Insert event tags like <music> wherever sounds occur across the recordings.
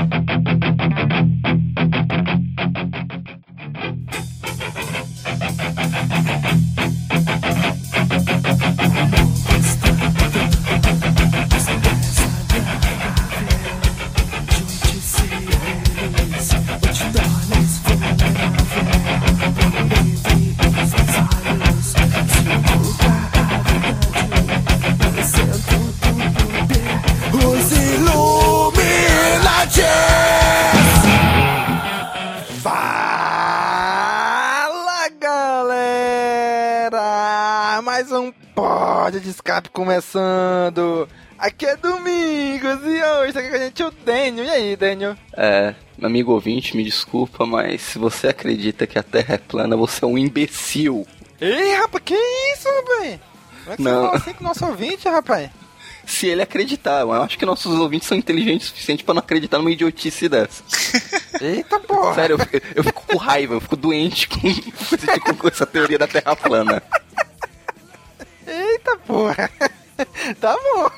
Os pod de escape começando! Aqui é Domingos e hoje tá aqui com a gente o Daniel. E aí, Daniel? É, amigo ouvinte, me desculpa, mas se você acredita que a Terra é plana, você é um imbecil. Ei, rapaz, que isso, rapaz? Como é que Não. você fala assim com o nosso ouvinte, rapaz? Se ele acreditar, eu acho que nossos ouvintes são inteligentes o suficiente pra não acreditar numa idiotice dessa. Eita porra! Sério, eu, fico- eu fico com raiva, eu fico doente com, <laughs> com essa teoria da Terra plana. Eita porra! <laughs> tá bom!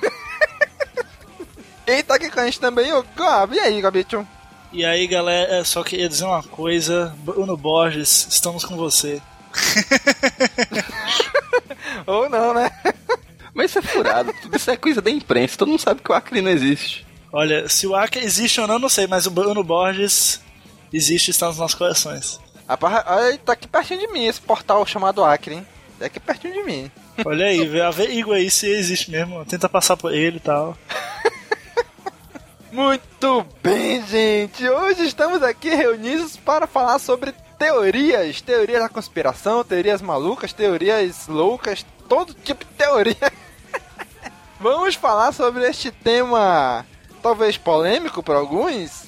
E tá aqui com a gente também o Gob. E aí, Gobicho? E aí, galera, só queria dizer uma coisa: Bruno Borges, estamos com você. <laughs> Ou não, né? <laughs> Mas isso é furado, tudo isso é coisa da imprensa, todo mundo sabe que o Acre não existe. Olha, se o Acre existe ou não, não sei, mas o Bruno Borges existe e está nos nossos corações. Rapaz, tá aqui pertinho de mim esse portal chamado Acre, hein? Tá aqui pertinho de mim. Olha aí, vê- averigua aí se existe mesmo. Tenta passar por ele e tal. Muito bem, gente! Hoje estamos aqui reunidos para falar sobre teorias, teorias da conspiração, teorias malucas, teorias loucas, todo tipo de teoria. <laughs> Vamos falar sobre este tema, talvez polêmico para alguns,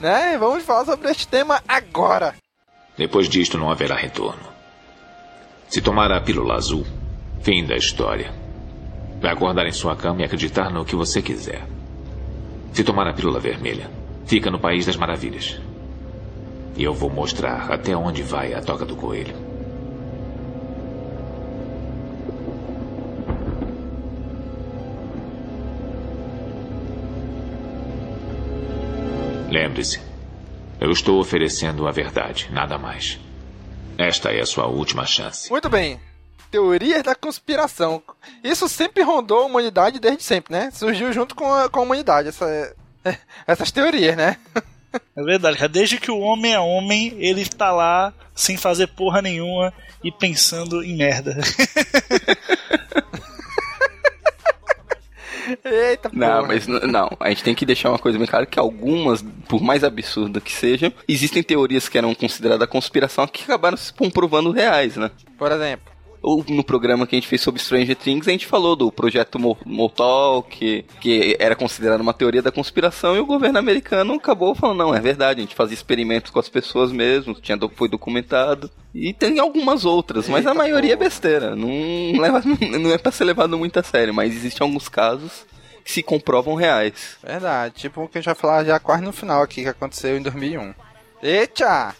né? Vamos falar sobre este tema agora. Depois disto não haverá retorno. Se tomar a pílula azul, fim da história. Vai acordar em sua cama e acreditar no que você quiser. Se tomar a pílula vermelha, fica no País das Maravilhas. E eu vou mostrar até onde vai a toca do coelho. Lembre-se, eu estou oferecendo a verdade, nada mais. Esta é a sua última chance. Muito bem. Teorias da conspiração. Isso sempre rondou a humanidade desde sempre, né? Surgiu junto com a, com a humanidade, essa- <laughs> essas teorias, né? <laughs> É verdade, cara. Desde que o homem é homem, ele tá lá sem fazer porra nenhuma e pensando em merda. <laughs> Eita, Não, porra. mas n- não, a gente tem que deixar uma coisa bem clara que algumas, por mais absurda que sejam, existem teorias que eram consideradas conspiração que acabaram se comprovando reais, né? Por exemplo. No programa que a gente fez sobre Stranger Things, a gente falou do projeto Mo- Motal, que, que era considerado uma teoria da conspiração, e o governo americano acabou falando, não, é verdade, a gente fazia experimentos com as pessoas mesmo, tinha, foi documentado. E tem algumas outras, mas a Eita maioria é besteira. Não, leva, <laughs> não é pra ser levado muito a sério, mas existem alguns casos que se comprovam reais. Verdade, tipo o que a gente vai falar já quase no final aqui, que aconteceu em 2001. Eita!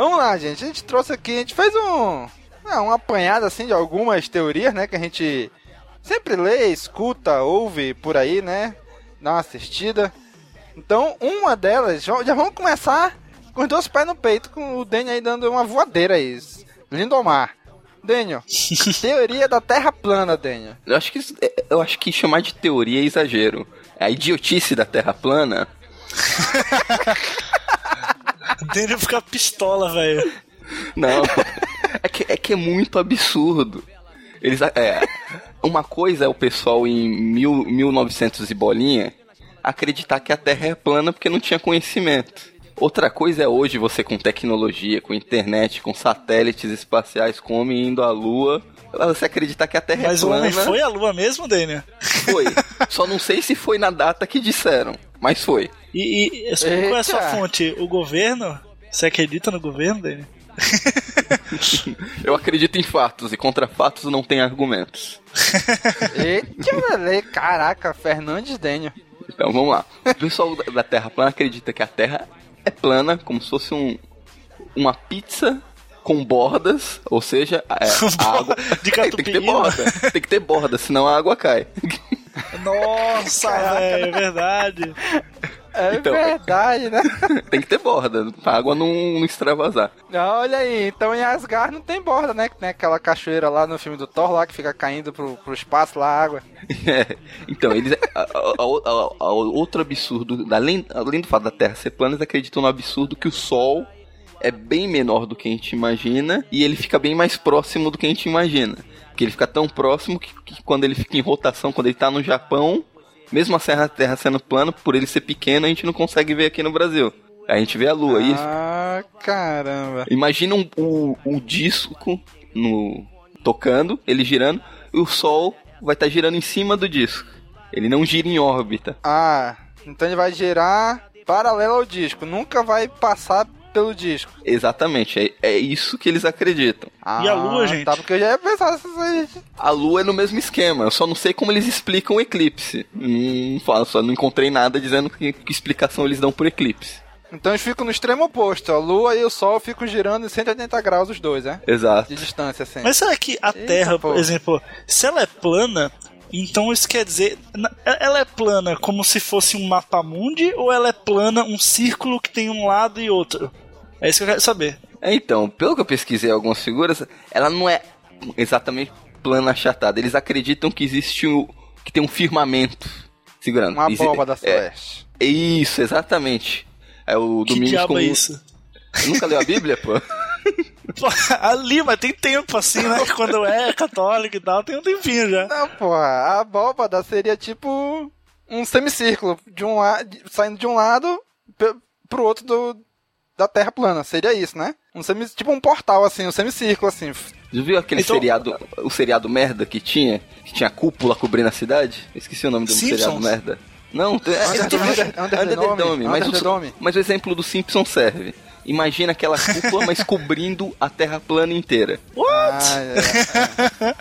Vamos lá, gente. A gente trouxe aqui, a gente fez um, É, uma apanhada assim de algumas teorias, né? Que a gente sempre lê, escuta, ouve por aí, né? Dá uma assistida. Então, uma delas, já vamos começar com os dois pés no peito, com o Daniel aí dando uma voadeira aí. Lindomar. Daniel, <laughs> teoria da Terra plana, Daniel. Eu acho que é- eu acho que chamar de teoria é exagero. A idiotice da Terra plana. <laughs> Daniel fica pistola, velho. Não. é, que, é que é muito absurdo. Eles é, uma coisa é o pessoal em mil, 1900 e bolinha acreditar que a Terra é plana porque não tinha conhecimento. Outra coisa é hoje você com tecnologia, com internet, com satélites espaciais, com homem indo à Lua, você acreditar que a Terra Mas é o plana. homem foi à lua mesmo, Daniel? Foi. <laughs> Só não sei se foi na data que disseram, mas foi. E, e qual é a sua fonte? O governo? Você acredita no governo, Daniel? <laughs> Eu acredito em fatos e contra fatos não tem argumentos. <laughs> Eita, caraca, Fernandes Daniel. Então vamos lá. O pessoal da- da Terra plana acredita que a Terra é plana, como se fosse um, uma pizza com bordas, ou seja, é, <laughs> a água De <laughs> tem que ter catupiry. borda, tem que ter borda, senão a água cai. Nossa, velho, é verdade. É Então- verdade, né? <laughs> tem que ter borda, pra água não, não extravasar. Olha aí, então em Asgard não tem borda, né? Que tem aquela cachoeira lá no filme do Thor lá que fica caindo pro, pro espaço lá, a água. É, então, eles. A, a- a- a- a- outro absurdo, além, além do fato da Terra ser plana, eles acreditam no absurdo que o Sol é bem menor do que a gente imagina e ele fica bem mais próximo do que a gente imagina. Porque ele fica tão próximo que, que quando ele fica em rotação, quando ele tá no Japão, mesmo a Serra Terra sendo plana, por ele ser pequeno, a gente não consegue ver aqui no Brasil. A gente vê a Lua. E Ah, caramba. Imagina um, disco no tocando, ele girando, e o Sol vai estar girando em cima do disco. Ele não gira em órbita. Ah, então ele vai girar paralelo ao disco, nunca vai passar pelo disco. Exatamente, é, é isso que eles acreditam. Ah, E a Lua, gente? Tá, porque eu já ia pensar essas aí. A Lua é no mesmo esquema, eu só não sei como eles explicam o eclipse. Não falo, só não encontrei nada dizendo que, que explicação eles dão por eclipse. Então eles ficam no extremo oposto, a Lua e o Sol ficam girando em 180 graus os dois, né? Exato. De distância, assim. Mas será que a Eita, Terra, por exemplo, se ela é plana, então isso quer dizer. na- Ela é plana como se fosse um mapa mundi ou ela é plana, um círculo que tem um lado e outro? É isso que eu quero saber. É, Então, pelo que eu pesquisei algumas figuras, ela não é exatamente plana achatada. Eles acreditam que existe o. que tem um firmamento segurando. Uma abóbada é, celeste. Isso, exatamente. É o que Domingos diabo com... é isso? Nunca leu a Bíblia, pô? <laughs> Pô, ali, mas tem tempo assim, né? <laughs> Quando é católico e tal, tem um tempinho já. Não, porra, a abóbada seria tipo um semicírculo, de um la... saindo de um lado pro outro do... da Terra plana. Seria isso, né? Um semi... Tipo um portal, assim, um semicírculo, assim. Já viu aquele Então- seriado, o seriado merda que tinha? Que tinha cúpula cobrindo a cidade? Esqueci o nome do Simpsons? seriado merda. Não, é, Under- é, Under- Under the Under the Dome, Dome, mas, o, mas o exemplo do Simpson serve. Imagina aquela cúpula, mas <laughs> cobrindo a Terra plana inteira. Ah, é, é.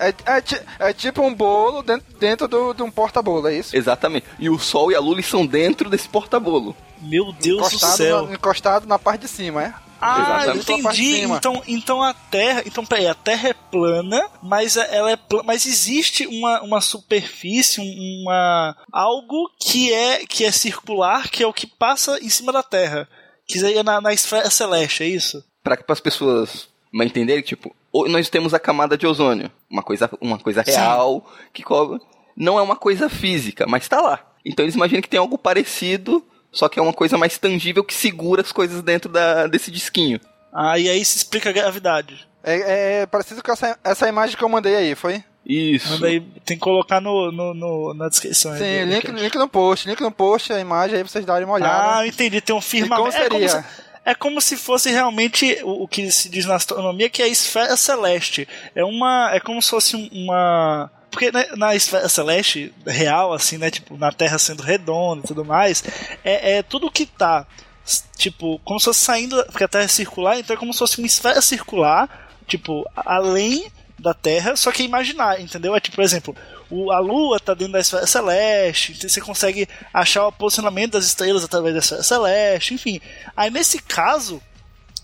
É, é é tipo um bolo dentro, dentro do, de um porta-bolo, é isso? Exatamente. E o Sol e a Lua eles são dentro desse porta-bolo. Meu Deus do Encostado céu. na, encostado na parte de cima, é? Ah, entendi. Então, então a Terra. Então, peraí, a Terra é plana, mas ela é pla- mas existe uma, uma superfície, um- uma. algo que é que é circular, que é o que passa em cima da Terra. Que seria na, na esfera celeste, é isso? Para que as pessoas entenderem, tipo, nós temos a camada de ozônio, uma coisa, uma coisa Sim. real que cobre. Não é uma coisa física, mas tá lá. Então eles imaginam que tem algo parecido, só que é uma coisa mais tangível que segura as coisas dentro da, desse disquinho. Ah, e aí se explica a gravidade. É, é parecido com essa, essa imagem que eu mandei aí, foi? Isso. Manda aí, tem que colocar no, no, no- na descrição. aí Sim, do- link, link no post, link no post, a imagem aí pra vocês darem uma olhada. Ah, eu entendi. Tem um firmamento. como É como, se, seria? É como se fosse realmente o, o que se diz na astronomia, que é a esfera celeste. É uma. É como se fosse um- uma. Porque né, na esfera celeste real, assim, né? Tipo, na Terra sendo redonda e tudo mais, é, é tudo que tá. Tipo, como se fosse saindo. Porque a Terra é circular, então é como se fosse uma esfera circular, tipo, além da Terra, só que é imaginar, entendeu? É tipo, por exemplo, o, a Lua tá dentro da esfera celeste, então você consegue achar o posicionamento das estrelas através da esfera celeste, enfim. Aí nesse caso,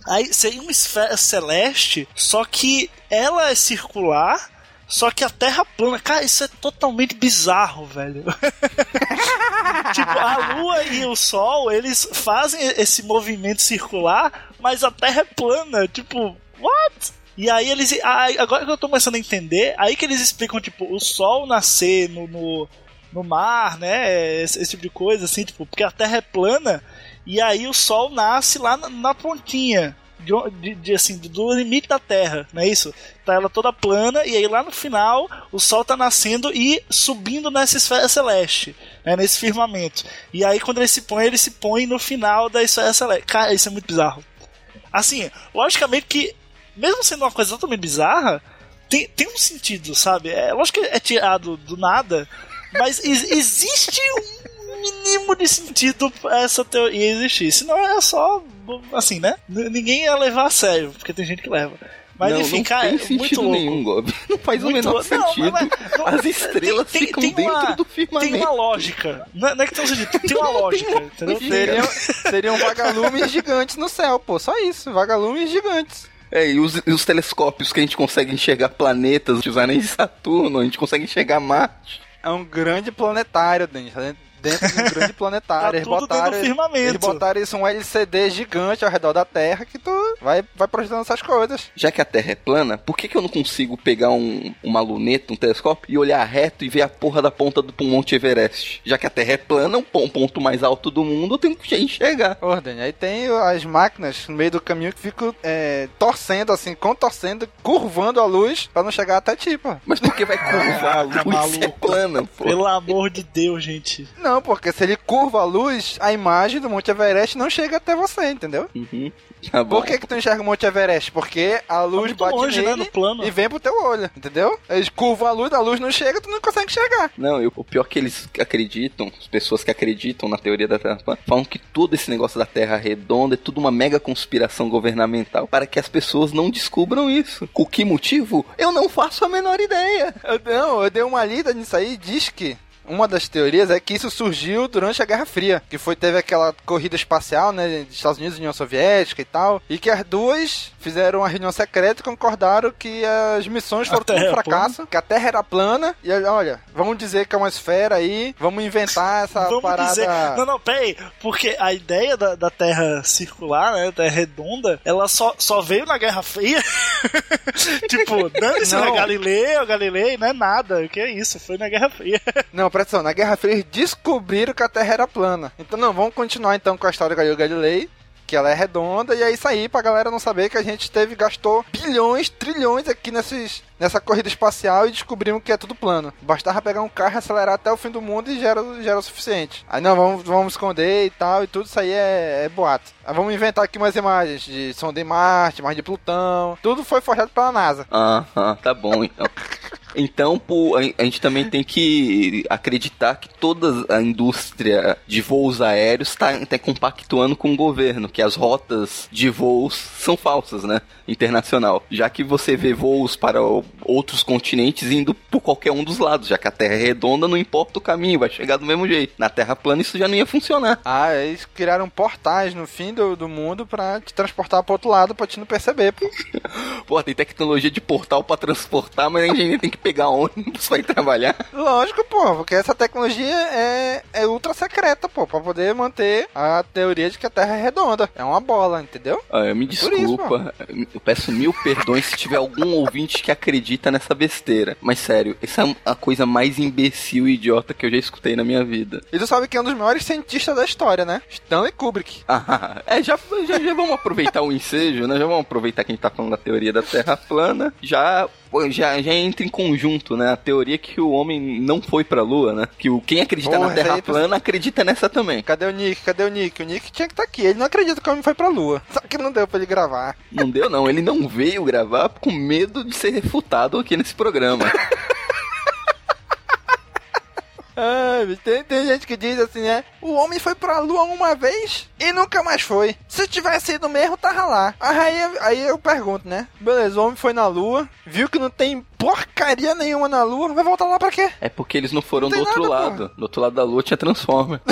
Aí seria uma esfera celeste, só que ela é circular, só que a Terra plana. Cara, isso é totalmente bizarro, velho. <laughs> tipo, a Lua e o Sol, eles fazem esse movimento circular, mas a Terra é plana. Tipo, what? E aí eles. Agora que eu tô começando a entender, aí que eles explicam, tipo, o Sol nascer no, no, no mar, né? Esse, esse tipo de coisa, assim, tipo, porque a Terra é plana, e aí o Sol nasce lá na, na pontinha. De- de, assim, do limite da Terra, não é isso? Tá ela toda plana, e aí lá no final o Sol tá nascendo e subindo nessa esfera celeste, né, nesse firmamento. E aí quando ele se põe, ele se põe no final da esfera celeste. Cara, isso é muito bizarro. Assim, logicamente que, mesmo sendo uma coisa totalmente bizarra, tem, tem um sentido, sabe? É lógico que é tirado do nada, mas ex- existe um mínimo de sentido pra essa teoria existir. Senão é só, assim, né? N- ninguém ia levar a sério, porque tem gente que leva. Mas não, enfim, não cara, tem é muito sentido louco. nenhum, Gob. <laughs> Não faz o Muito menor louco. Não, sentido. mas- não, As estrelas tem- ficam tem dentro uma- do firmamento. Tem uma lógica. Não é, não é que tem um sentido, tem uma <laughs> lógica, entendeu? Seriam, seriam vagalumes gigantes no céu, pô. Só isso, vagalumes gigantes. É, e os, e os telescópios que a gente consegue enxergar planetas, anéis de Saturno, a gente consegue enxergar Marte. É um grande planetário, Denis. Dentro de um grande <laughs> planetário. Tá eles, botaram, firmamento. eles botaram isso um LCD gigante ao redor da Terra que tu vai, vai projetando essas coisas. Já que a Terra é plana, por que, que eu não consigo pegar um, uma luneta, um telescópio, e olhar reto e ver a porra da ponta do Monte Everest? Já que a Terra é plana, um pon- ponto mais alto do mundo, eu tenho que enxergar. Ordem. Aí tem as máquinas no meio do caminho que ficam é, torcendo, assim, contorcendo, curvando a luz pra não chegar até ti, pô. Mas por que vai curvar a <laughs> luz se é plana, pô? Pelo amor de Deus, gente. Não, porque se ele curva a luz, a imagem do Monte Everest não chega até você, entendeu? Uhum. Tá. Por que, que tu enxerga o Monte Everest? Porque a luz muito bate longe, né, nele no plano. e vem pro teu olho, entendeu? Eles curvam a luz, a luz não chega, tu não consegue enxergar. Não, eu- o pior que eles acreditam, as pessoas que acreditam na teoria da Terra plana, falam que todo esse negócio da Terra redonda é tudo uma mega conspiração governamental para que as pessoas não descubram isso. Com que motivo? Eu não faço a menor ideia. Eu, não, eu dei uma lida nisso aí e diz que uma das teorias é que isso surgiu durante a Guerra Fria, que foi teve aquela corrida espacial, né, dos Estados Unidos e União Soviética e tal, e que as duas fizeram uma reunião secreta e concordaram que as missões foram um é fracasso, que a Terra era plana, e olha, vamos dizer que é uma esfera aí, vamos inventar <laughs> essa Vamos parada... dizer. Não, não, peraí. Porque a ideia da, da Terra circular, né? Terra redonda, ela só, só veio na Guerra Fria. <laughs> tipo, dane-se Galileu, Galilei, não é nada. O que é isso? Foi na Guerra Fria. Não, atenção, na Guerra Fria descobriram que a Terra era plana. Então não, vamos continuar então com a história do Galileu Galilei, que ela é redonda, e é isso aí pra galera não saber que a gente teve, gastou bilhões, trilhões aqui nesses, nessa corrida espacial e descobrimos que é tudo plano. Bastava pegar um carro, acelerar até o fim do mundo e já era, já era o suficiente. Aí não, vamos, vamos esconder e tal, e tudo isso aí é, é boato. Aí vamos inventar aqui umas imagens de sonda em Marte, imagem de Plutão, tudo foi forjado pela NASA. Aham, tá bom então. <laughs> Então, pô, a a gente também tem que acreditar que toda a indústria de voos aéreos está tá compactuando com o governo, que as rotas de voos são falsas, né? Internacional. Já que você vê voos para o- outros continentes indo por qualquer um dos lados, já que a Terra é redonda, não importa o caminho, vai chegar do mesmo jeito. Na Terra plana isso já não ia funcionar. Ah, eles criaram portais no fim do, do mundo pra te transportar pro outro lado pra te não perceber, pô. <laughs> Pô, tem tecnologia de portal para transportar, mas a engenharia tem que pegar ônibus pra ir trabalhar. <laughs> Lógico, pô, porque essa tecnologia é, é ultra secreta, pô, pra poder manter a teoria de que a Terra é redonda. É uma bola, entendeu? Ah, me isso, desculpa, eu peço mil perdões se tiver algum ouvinte que acredita nessa besteira. Mas sério, essa é a coisa mais imbecil e idiota que eu já escutei na minha vida. E tu sabe que é um dos maiores cientistas da história, né? Stanley Kubrick. <laughs> Ah, <laughs> é, já, já, já vamos aproveitar o ensejo, né? Já vamos aproveitar que a gente tá falando da teoria da Terra plana. Já, já, já entra em conjunto, né? A teoria que o homem não foi pra Lua, né? Que o, quem acredita Porra, na Terra aí, plana acredita nessa também. Cadê o Nick? Cadê o Nick? O Nick tinha que estar aqui. Ele não acredita que o homem foi pra Lua. Só que não deu pra ele gravar. Não deu, não. Ele não veio gravar com medo de ser refutado aqui nesse programa. <laughs> Bicho, tem, tem gente que diz assim, né? O homem foi pra lua uma vez e nunca mais foi. Se tivesse ido mesmo, tava lá. Aí, aí eu pergunto, né? Beleza, o homem foi na lua, viu que não tem porcaria nenhuma na lua, vai voltar lá pra quê? É porque eles não foram Não do outro nada, lado. Do outro lado da lua tinha Transformer. <laughs>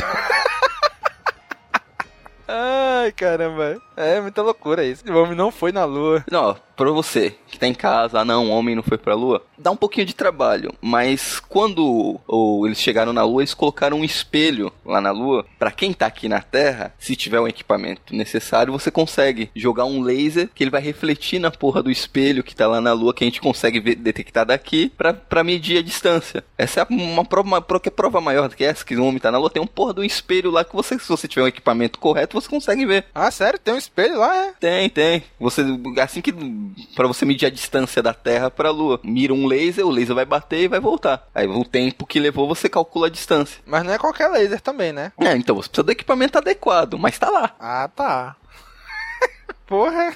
Ai, caramba. É muita loucura isso. O homem não foi na lua. Não, pra você que tá em casa, ah não, o homem não foi pra lua, dá um pouquinho de trabalho, mas quando ou, eles chegaram na lua, eles colocaram um espelho lá na lua, Pra quem tá aqui na Terra, se tiver um equipamento necessário, você consegue jogar um laser que ele vai refletir na porra do espelho que tá lá na lua, que a gente consegue ver- detectar daqui, pra, pra medir a distância. Essa é uma prova, uma, que prova maior do que essa, que o homem tá na lua, tem um porra do espelho lá que você, se você tiver um equipamento correto, você consegue ver. Ah, sério? Tem um espelho lá, é? Tem, tem. Você assim que Pra você medir a distância da Terra pra Lua, mira um laser, o laser vai bater e vai voltar. Aí o tempo que levou você calcula a distância. Mas não é qualquer laser também, né? É, então você precisa do equipamento adequado, mas tá lá. Ah, tá. <laughs> Porra.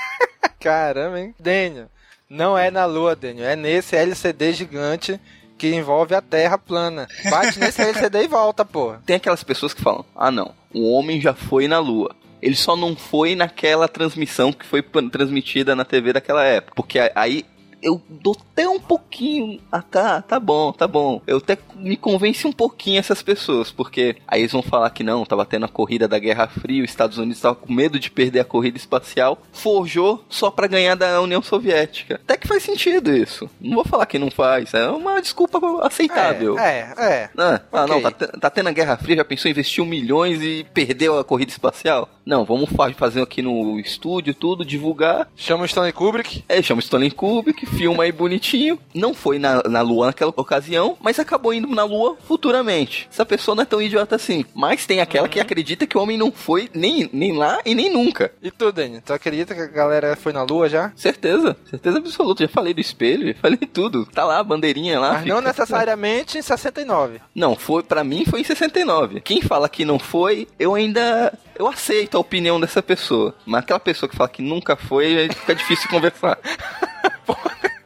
<laughs> Caramba, hein? Daniel, não é na Lua, Daniel. É nesse LCD gigante que envolve a Terra plana. Bate nesse LCD e volta, porra. Tem aquelas pessoas que falam: "Ah, não, o homem já foi na Lua". Ele só não foi naquela transmissão que foi transmitida na TV daquela época. Porque aí eu dou até um pouquinho. Ah, tá, tá bom, tá bom. Eu até me convence um pouquinho essas pessoas. Porque aí eles vão falar que não, tava tendo a corrida da Guerra Fria, os Estados Unidos estavam com medo de perder a corrida espacial, forjou só pra ganhar da União Soviética. Até que faz sentido isso. Não vou falar que não faz, é uma desculpa aceitável. É, é, é. Ah, ah, Ok. não, tá, tá tendo a Guerra Fria, já pensou um milhões e perdeu a corrida espacial? Não, vamos fa- fazer aqui no estúdio tudo, divulgar. Chama o Stanley Kubrick. É, chama o Stanley Kubrick, filma aí bonitinho. Não foi na, na Lua naquela ocasião, mas acabou indo na Lua futuramente. Essa pessoa não é tão idiota assim. Mas tem aquela que acredita que o homem não foi nem, nem lá e nem nunca. E tu, Daniel? Tu acredita que a galera foi na Lua já? Certeza, certeza absoluta. Já falei do espelho, falei tudo. Tá lá a bandeirinha lá. Mas não fica- necessariamente em 69. Não, foi para mim foi em 69. Quem fala que não foi, eu ainda eu aceito a opinião dessa pessoa. Mas aquela pessoa que fala que nunca foi, fica difícil <laughs> conversar.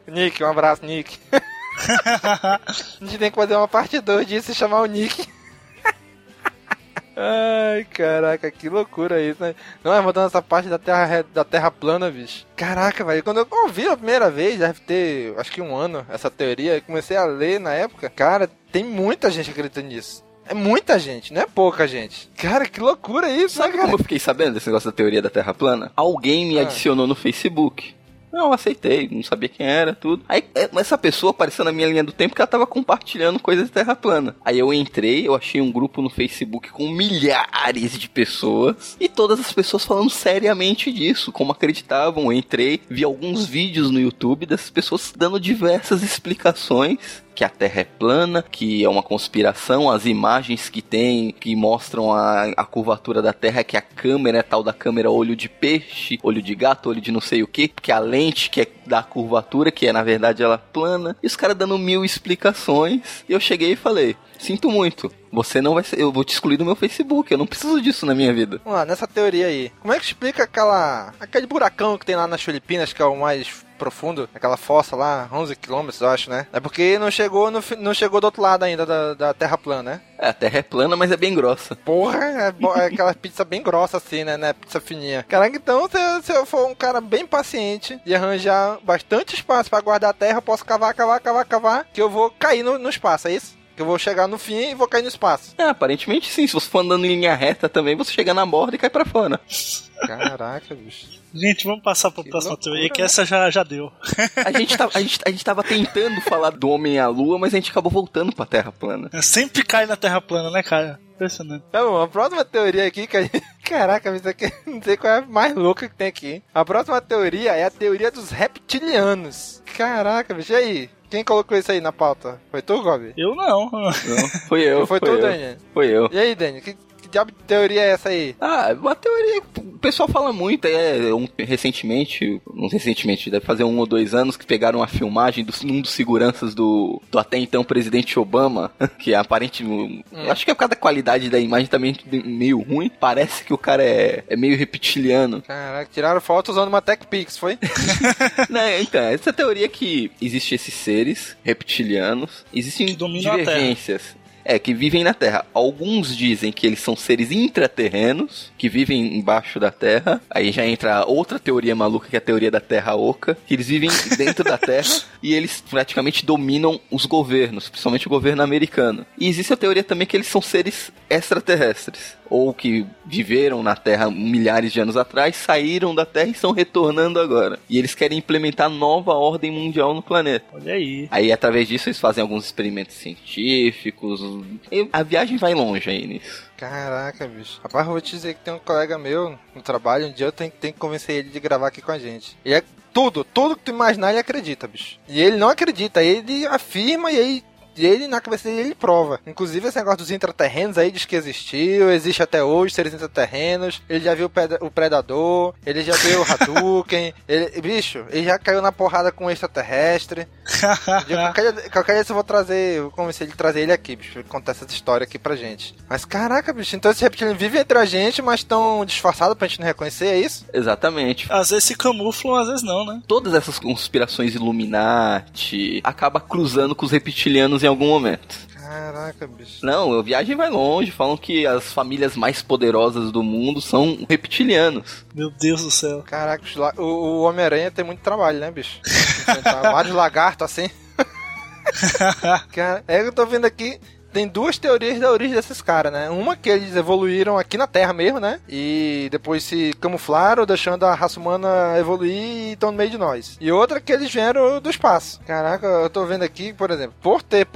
Nick, um abraço, Nick. <laughs> a gente tem que fazer uma parte 2 disso e chamar o Nick. Ai, caraca, que loucura isso, né? Não é mudando essa parte da terra, da terra plana, bicho. Caraca, velho, quando eu ouvi a primeira vez, deve ter, acho que um ano, essa teoria, comecei a ler na época. Cara, tem muita gente acreditando nisso. É muita gente, não é pouca gente. Cara, que loucura isso, né, Sabe cara? como eu fiquei sabendo desse negócio da teoria da Terra plana? Alguém me Ah. adicionou no Facebook. Não, aceitei, não sabia quem era, tudo. Aí é, essa pessoa apareceu na minha linha do tempo que ela tava compartilhando coisas de Terra plana. Aí eu entrei, eu achei um grupo no Facebook com milhares de pessoas e todas as pessoas falando seriamente disso, como acreditavam. Eu entrei, vi alguns vídeos no YouTube dessas pessoas dando diversas explicações que a Terra é plana, que é uma conspiração, as imagens que tem que mostram a, a curvatura da Terra, que a câmera é tal da câmera olho de peixe, olho de gato, olho de não sei o que, que a lente que é da curvatura, que é na verdade ela plana, e os caras dando mil explicações. E eu cheguei e falei: Sinto muito, você não vai ser, eu vou te excluir do meu Facebook, eu não preciso disso na minha vida. Lá, nessa teoria aí. Como é que explica aquela. aquele buracão que tem lá nas Filipinas, que é o mais profundo, aquela fossa lá, 11 quilômetros, eu acho, né? É porque não chegou, no, não chegou do outro lado ainda da, da Terra plana, né? É, a Terra é plana, mas é bem grossa. Porra, é, é aquela pizza bem grossa assim, né? né? Pizza fininha. Caraca, então se, eu- se eu for um cara bem paciente e arranjar bastante espaço pra guardar a terra, eu posso cavar, cavar, cavar, cavar, que eu vou cair no, no espaço, é isso? Que eu vou chegar no fim e vou cair no espaço. É, aparentemente sim, se você for andando em linha reta também, você chega na borda e cai pra fora. Caraca, bicho. Gente, vamos passar pra Que próxima loucura, teoria, que né? essa já, já deu. A gente, tá, a, gente, a gente tava tentando falar do homem à lua, mas a gente acabou voltando pra Terra plana. Sempre cai na Terra plana, né, cara? Impressionante. Tá bom, a próxima teoria aqui, que a gente... <laughs> Caraca, isso aqui <laughs> não sei qual é a mais louca que tem aqui. A próxima teoria é a teoria dos reptilianos. Caraca, bicho, e aí? Quem colocou isso aí na pauta? Foi tu, Gobi? Eu não. Não, foi eu, Foi foi, tu, eu. Daniel? Foi eu. E aí, Daniel? Que, que diabo de teoria é essa aí? Ah, uma teoria que o pessoal fala muito, é um, recentemente, não recentemente, deve fazer um ou dois anos, que pegaram uma filmagem de um dos seguranças do, do até então presidente Obama, <laughs> que é aparente, eu acho que é por causa da qualidade da imagem também meio ruim, parece que o cara é, é meio reptiliano. Caraca, tiraram foto usando uma Tech Pix, foi? <laughs> né, então, essa teoria que existe esses seres reptilianos, existem divergências. É, que vivem na Terra. Alguns dizem que eles são seres intraterrenos, que vivem embaixo da Terra. Aí já entra outra teoria maluca, que é a teoria da Terra Oca, que eles vivem dentro da Terra <laughs> e eles praticamente dominam os governos, principalmente o governo americano. E existe a teoria também que eles são seres extraterrestres. Ou que viveram na Terra milhares de anos atrás, saíram da Terra e estão retornando agora. E eles querem implementar nova ordem mundial no planeta. Olha aí. Aí, através disso, eles fazem alguns experimentos científicos. E a viagem vai longe aí nisso. Caraca, bicho. Rapaz, eu vou te dizer que tem um colega meu no trabalho, um dia eu tenho, tenho que convencer ele de gravar aqui com a gente. E é tudo, tudo que tu imaginar ele acredita, bicho. E ele não acredita, ele afirma e aí e ele, na cabeça dele, ele prova. Inclusive, esse negócio dos intraterrenos aí diz que existiu, existe até hoje seres intraterrenos. Ele já viu o pred- o Predador, ele já viu o Hadouken. <laughs> ele, bicho, ele já caiu na porrada com o extraterrestre. Dia, qualquer, dia- qualquer dia eu vou trazer, eu vou convencer ele de trazer ele aqui, bicho, ele contar essa história aqui pra gente. Mas caraca, bicho, então esses reptilianos vivem entre a gente, mas estão disfarçados pra gente não reconhecer, é isso? Exatamente. Às vezes se camuflam, às vezes não, né? Todas essas conspirações Illuminati acaba cruzando com os reptilianos em algum momento. Caraca, bicho. Não, a viagem vai longe. Falam que as famílias mais poderosas do mundo são reptilianos. Meu Deus do céu. Caraca, o, o Homem-Aranha tem muito trabalho, né, bicho? <laughs> Vários lagartos assim. <laughs> Cara, é que eu tô vendo aqui. Tem duas teorias da origem desses caras, né? Uma que eles evoluíram aqui na Terra mesmo, né? E depois se camuflaram, deixando a raça humana evoluir e estão no meio de nós. E outra que eles vieram do espaço. Caraca, eu tô vendo aqui, por exemplo, por ter,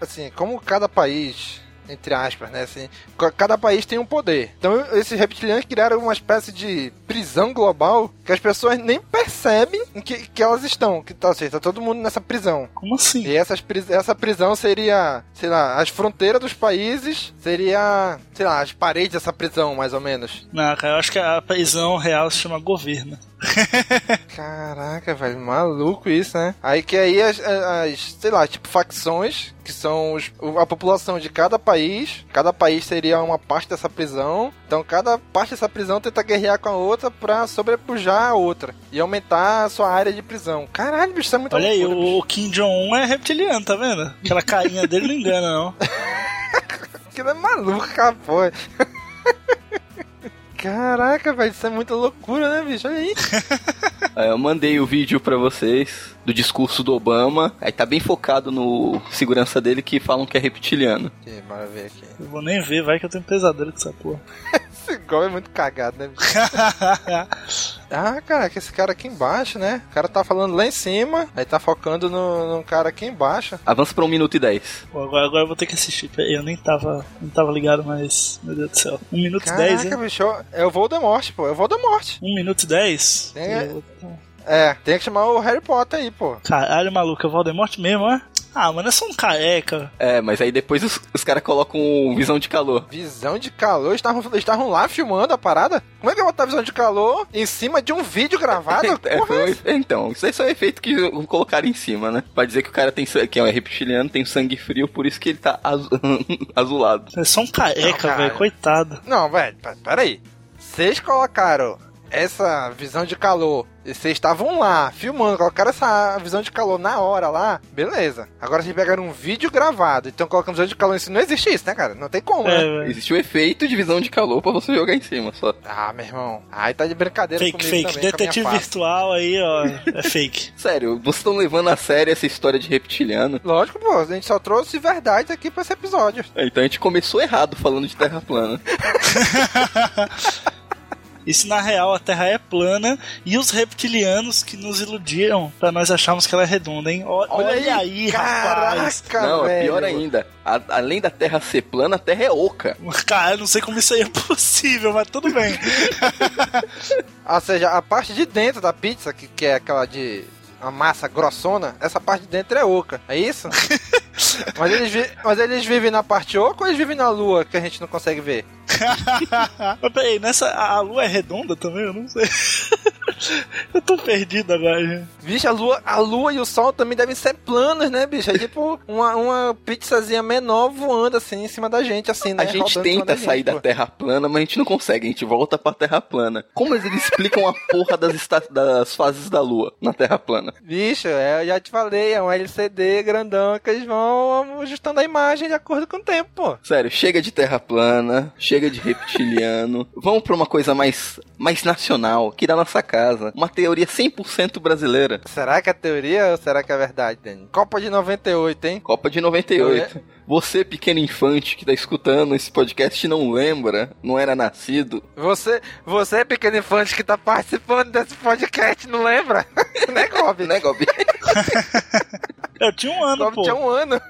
assim, como cada país entre aspas, né? Assim, ca- cada país tem um poder. Então, esses reptilianos criaram uma espécie de prisão global que as pessoas nem percebem em que, que elas estão. Que tá, ou seja, tá todo mundo nessa prisão. Como assim? E essas, essa prisão seria, sei lá, as fronteiras dos países, seria, sei lá, as paredes dessa prisão, mais ou menos. Não, cara, eu acho que a prisão real se chama governo. <laughs> Caraca, velho, maluco isso, né? Aí que aí as, as sei lá, tipo facções, que são os- a população de cada país, cada país seria uma parte dessa prisão, então cada parte dessa prisão tenta guerrear com a outra pra sobrepujar a outra e aumentar a sua área de prisão. Caralho, bicho, isso é muito Olha aí, loucura, o Kim Jong-un é reptiliano, tá vendo? Aquela carinha dele não engana, não. bicho. <laughs> Aquilo é maluco, capô. <laughs> Caraca, velho, isso é muita loucura, né, bicho? Olha aí. <laughs> É, eu mandei o vídeo pra vocês do discurso do Obama. Aí tá bem focado no segurança dele que falam que é reptiliano. Bora ver aqui. Eu vou nem ver, vai que eu tenho pesadelo com essa porra. <laughs> Gol é muito cagado, né? <laughs> Ah, caraca, esse cara aqui embaixo, né? O cara tá falando lá em cima, aí tá focando no, no cara aqui embaixo. Avança pra 1 minuto e 10. Pô, agora, agora eu vou ter que assistir. Eu nem tava, não tava ligado, mas. Meu Deus do céu. 1 minuto e 10, Caraca, hein? bicho, é o Voldemort, pô, é o Voldemort. 1 minuto e 10? Tem- É, tem que chamar o Harry Potter aí, pô. Caralho, maluco, é o Voldemort mesmo, ó. Ah, mano, é só um careca. É, mas aí depois os, os caras colocam visão de calor. Visão de calor, eles estavam estavam lá filmando a parada? Como é que eu vou botar visão de calor em cima de um vídeo gravado? <laughs> É, foi um é então, isso aí só é efeito que colocaram em cima, né? Pra dizer que o cara tem sangue, que é reptiliano, tem sangue frio, por isso que ele tá azu- <laughs> azulado. É só um careca, velho, coitado. Não, velho, pe- peraí. Vocês colocaram essa visão de calor. e Vocês estavam lá, filmando, colocaram essa visão de calor na hora lá, beleza. Agora vocês pegaram um vídeo gravado, então colocando visão de calor em cima. Não existe isso, né, cara? Não tem como, É, né? Existe o efeito de visão de calor pra você jogar em cima, só. Ah, meu irmão. Aí tá de brincadeira Fake, comigo fake. também, Detetive virtual aí, ó. É <laughs> fake. Sério, vocês estão levando a sério essa história de reptiliano. Lógico, pô. A gente só trouxe verdade aqui pra esse episódio. Então a gente começou errado falando de terra plana. <laughs> E se na real a Terra é plana e os reptilianos que nos iludiram pra nós acharmos que ela é redonda, hein? Ó- Olha, aí, rapaz. Caraca, Não, é velho. pior ainda. A- além da terra ser plana, a terra é oca. Cara, eu não sei como isso aí é <laughs> possível, mas tudo bem. <laughs> Ou seja, a parte de dentro da pizza, que, que é aquela de a massa grossona, essa parte de dentro é oca. É isso? <laughs> mas, eles mas eles vivem na parte oca ou eles vivem na lua que a gente não consegue ver? <laughs> mas peraí, nessa, a lua é redonda também? Eu não sei. <laughs> <laughs> eu tô perdido agora. Bicho, a lua, a lua e o sol também devem ser planos, né, bicho? É tipo uma, uma pizzazinha menor voando assim em cima da gente, assim, né? A gente tenta da sair gente, da pô. terra plana, mas a gente não consegue. A gente volta pra terra plana. Como eles explicam a porra das, esta- das fases da lua na terra plana? Bicho, é, eu já te falei, é um LCD grandão que eles vão ajustando a imagem de acordo com o tempo, pô. Sério, chega de terra plana, chega de reptiliano. Vamos pra uma coisa mais mais nacional, aqui da nossa casa. Uma teoria 100% brasileira. Será que é teoria ou será que é verdade, Dani? Copa de 98, hein? Copa de 98. Você, pequeno infante que tá escutando esse podcast, não lembra, não era nascido. Você, você pequeno infante que tá participando desse podcast, não lembra? né, Gob? Né, Gobi? <laughs> Eu tinha um ano, Gob pô. tinha um ano.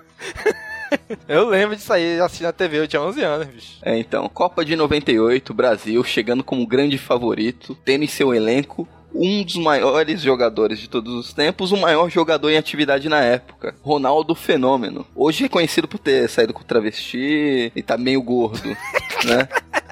<laughs> Eu lembro disso aí, assistindo a TV, eu tinha 11 anos, bicho. É, então, Copa de 98, Brasil chegando como grande favorito, tendo em seu elenco um dos maiores jogadores de todos os tempos, o maior jogador em atividade na época, Ronaldo Fenômeno. Hoje reconhecido por ter saído com travesti e tá meio gordo, <laughs> né?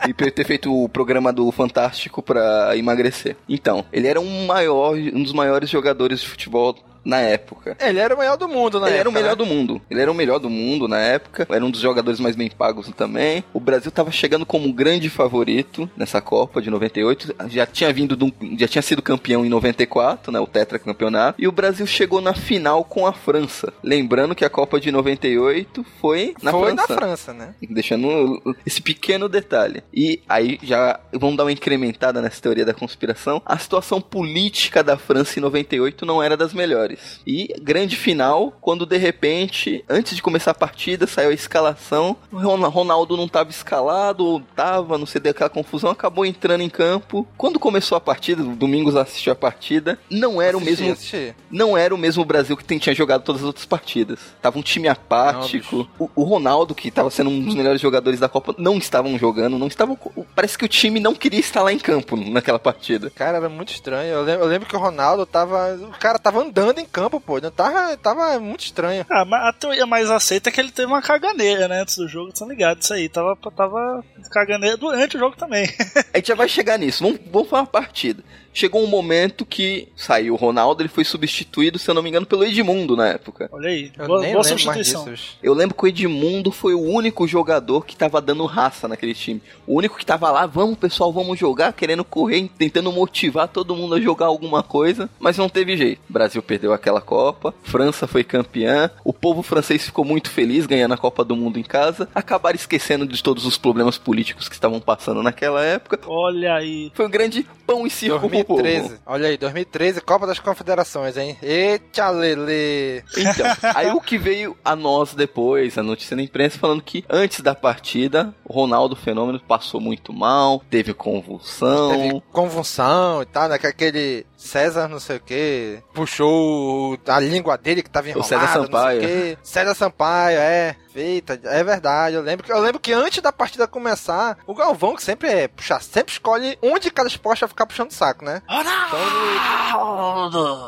E por ter feito o programa do Fantástico pra emagrecer. Então, ele era um maior, um dos maiores jogadores de futebol na época. Ele era o melhor do mundo, né? Ele era o melhor do mundo. Ele era o melhor do mundo na época. Era um dos jogadores mais bem pagos também. O Brasil estava chegando como um grande favorito nessa Copa de 98. Já tinha vindo, um- já tinha sido campeão em 94, né? O tetracampeonato. E o Brasil chegou na final com a França. Lembrando que a Copa de 98 foi na Foi França. na França, né? Deixando esse pequeno detalhe. E aí já vamos dar uma incrementada nessa teoria da conspiração. A situação política da França em 98 não era das melhores. E grande final, quando de repente, antes de começar a partida, saiu a escalação. O Ron- Ronaldo não estava escalado, ou tava, não sei, deu aquela confusão, acabou entrando em campo. Quando começou a partida, o Domingos assistiu a partida, não era o Assisti, mesmo assisti. não era o mesmo Brasil que tinha jogado todas as outras partidas. Tava um time apático. o, o Ronaldo, que tava sendo um dos melhores jogadores da Copa, não estavam jogando, não estavam. Parece que o time não queria estar lá em campo naquela partida. Cara, era muito estranho. Eu lembro, eu lembro que o Ronaldo tava. O cara tava andando em campo, pô. Não tava, tava muito estranho. Ah, mas a teoria mais aceita é que ele teve uma caganeira, né, antes do jogo, tá ligado? Isso aí, tava, tava caganeira durante o jogo também. <laughs> A gente já vai chegar nisso. Vamos, vamos falar uma partida. Chegou um momento que saiu o Ronaldo, ele foi substituído, se eu não me engano, pelo Edmundo na época. Olha aí, Eu boa, nem boa lembro mais substituição. Eu lembro que o Edmundo foi o único jogador que tava dando raça naquele time. O único que tava lá, vamos pessoal, vamos jogar, querendo correr, tentando motivar todo mundo a jogar alguma coisa, mas não teve jeito. O Brasil perdeu aquela Copa, França foi campeã, o povo francês ficou muito feliz ganhando a Copa do Mundo em casa, acabaram esquecendo de todos os problemas políticos que estavam passando naquela época. Olha aí. Foi um grande pão e circo pro. 2013. Olha aí, 2013, Copa das Confederações, hein? Eita, Lele. Então, aí o que veio a nós depois, a notícia na imprensa, falando que antes da partida, o Ronaldo Fenômeno passou muito mal, teve convulsão. Teve convulsão e tal, né? Que aquele César não sei o que puxou a língua dele que tava enrolada, César Sampaio. não sei o quê. César Sampaio, é. Eita, é verdade. Eu lembro, que, eu lembro que antes da partida começar, o Galvão, que sempre é puxar, sempre escolhe um de cada esporte pra ficar puxando o saco, né? Então,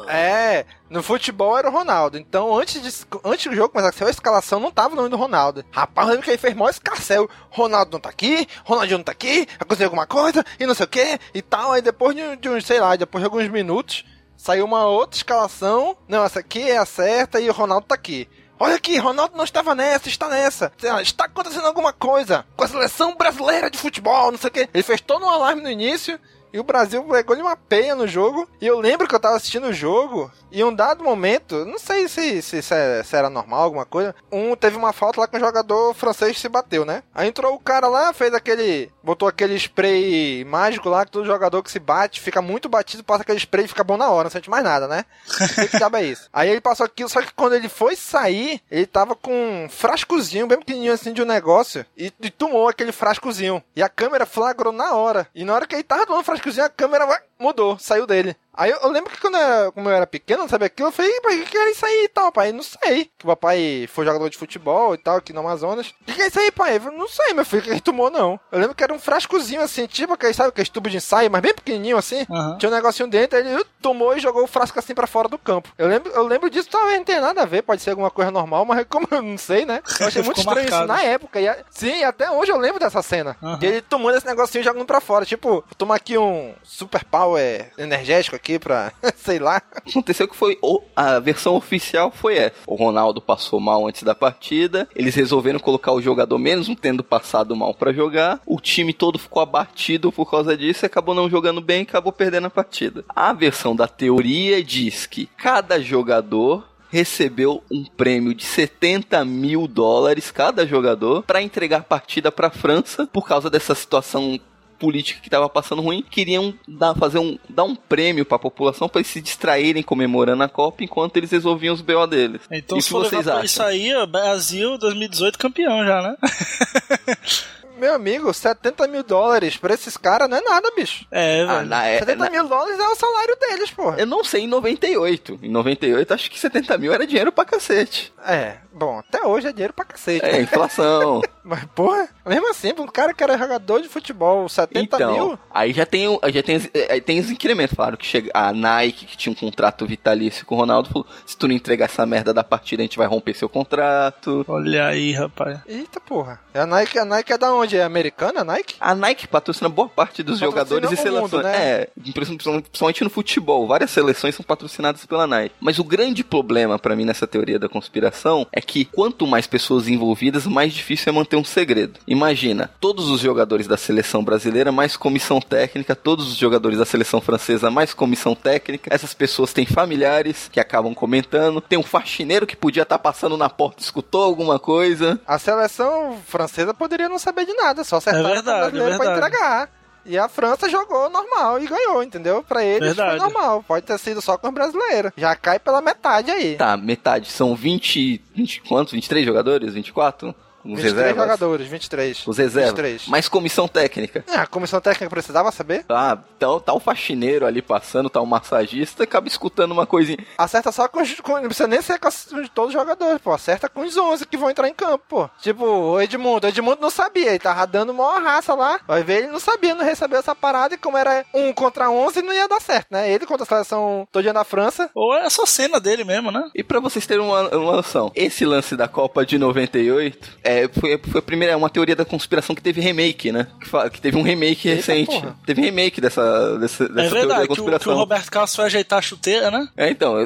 É, no futebol era o Ronaldo. Então, antes, de, antes do jogo começar a ser a escalação, não tava o nome do Ronaldo. Rapaz, eu lembro que ele fez mó escarcel. Ronaldo não tá aqui, Ronaldinho não tá aqui, aconteceu alguma coisa, e não sei o que, e tal. Aí depois de, de uns, sei lá, depois de alguns minutos, saiu uma outra escalação. Não, essa aqui é a certa e o Ronaldo tá aqui. Olha aqui, Ronaldo não estava nessa, está nessa. Está acontecendo alguma coisa com a seleção brasileira de futebol, não sei o que. Ele fez todo um alarme no início. E o Brasil pegou-lhe uma peia no jogo. E eu lembro que eu tava assistindo o jogo. E em um dado momento, não sei se, se, se é- se era normal, alguma coisa. Um teve uma falta lá que um jogador francês se bateu, né? Aí entrou o cara lá, fez aquele. Botou aquele spray mágico lá, que todo jogador que se bate fica muito batido, passa aquele spray e fica bom na hora, não sente mais nada, né? O <laughs> que, diabo é isso? Aí ele passou aquilo, só que quando ele foi sair, ele tava com um frascozinho bem pequenininho assim de um negócio e, e tomou aquele frascozinho. E a câmera flagrou na hora. E na hora que ele tava tomando o frascozinho, a câmera ué, mudou, saiu dele. Aí eu, eu lembro que quando eu, como eu era pequeno, sabia aquilo, eu falei, "Ih, pai, o que que era isso aí e tal, pai? Não sei. Que o papai foi jogador de futebol e tal, aqui no Amazonas. O que, que é isso aí, pai? Eu falei, não sei, meu filho, que ele tomou, não. Eu lembro que era um frascozinho assim, tipo aquele, sabe, aquele tubo de ensaio, mas bem pequenininho assim. Aham. Tinha um negocinho dentro, ele tomou e jogou o frasco assim pra fora do campo. Eu lembro, eu lembro disso, talvez não tenha nada a ver, pode ser alguma coisa normal, mas <laughs> como eu não sei, né? Eu achei muito estranho isso marcado. na época. E, sim, até hoje eu lembro dessa cena. E ele tomando esse negocinho e jogando pra fora. Tipo, tomar aqui um super power energético aqui pra, <laughs> sei lá. Aconteceu que foi a versão oficial foi essa. O Ronaldo passou mal antes da partida. Eles resolveram colocar o jogador mesmo tendo passado mal pra jogar. O time todo ficou abatido por causa disso acabou não jogando bem e acabou perdendo a partida. A versão da teoria diz que cada jogador recebeu um prêmio de 70 mil dólares cada jogador para entregar partida para a França por causa dessa situação política que tava passando ruim, queriam dar, fazer um, dar um prêmio pra população pra eles se distraírem comemorando a Copa enquanto eles resolviam os BO deles. Então, E se for vocês acham? isso aí, Brasil 2018 campeão já, né? <laughs> Meu amigo, 70 mil dólares pra esses caras não é nada, bicho. É, Ah, velho. na, é, 70 na- mil dólares é o salário deles, porra. eu não sei em 98. Em 98, acho que 70 mil era dinheiro pra cacete. É, bom, até hoje é dinheiro pra cacete. É, <laughs> inflação. Mas, porra, mesmo assim, pra um cara que era jogador de futebol, 70 então, mil. aí já tem, já tem, os- aí tem os incrementos. Claro que chega a Nike, que tinha um contrato vitalício com o Ronaldo, falou: se tu não entregar essa merda da partida, a gente vai romper seu contrato. Olha aí, rapaz. Eita porra. A Nike, a Nike é da onde? É americana, a Nike? A Nike patrocina boa parte dos Patrocina jogadores e seleções. mundo, né? É, principalmente no futebol. Várias seleções são patrocinadas pela Nike. Mas o grande problema pra mim nessa teoria da conspiração é que quanto mais pessoas envolvidas, mais difícil é manter um segredo. Imagina, todos os jogadores da seleção brasileira, mais comissão técnica, todos os jogadores da seleção francesa, mais comissão técnica. Essas pessoas têm familiares que acabam comentando. Tem um faxineiro que podia estar passando na porta, escutou alguma coisa. A seleção francesa poderia não saber de nada, só acertar É verdade, o brasileiro é pra entregar. E a França jogou normal e ganhou, entendeu? Pra eles Verdade. foi normal. Pode ter sido só com os brasileiros. Já cai pela metade aí. Tá, metade. São 20. 20 quantos? 23 jogadores? 24? Os 23 reservas? jogadores, 23. Os reservas. 23. Mais comissão técnica. Ah, a comissão técnica precisava saber? Ah, então tá o faxineiro ali passando, tá o massagista, acaba escutando uma coisinha. Acerta só com, os- com Não precisa nem ser com os- todos os jogadores, pô. Acerta com os 11 que vão entrar em campo, pô. Tipo, o Edmundo. O Edmundo não sabia, ele tava dando maior raça lá. Vai ver, ele não sabia, não recebeu essa parada. E como era um contra 11, não ia dar certo, né? Ele contra a seleção todinha da França. Ou é só cena dele mesmo, né? E pra vocês terem uma, uma noção, esse lance da Copa de 98 é, foi, foi a primeira, é uma teoria da conspiração que teve remake, né? Que, que teve um remake Eita recente. porra. Teve remake dessa, dessa, dessa é teoria da verdade, que o, que conspiração. o Roberto Carlos foi ajeitar a chuteira, né? É, então,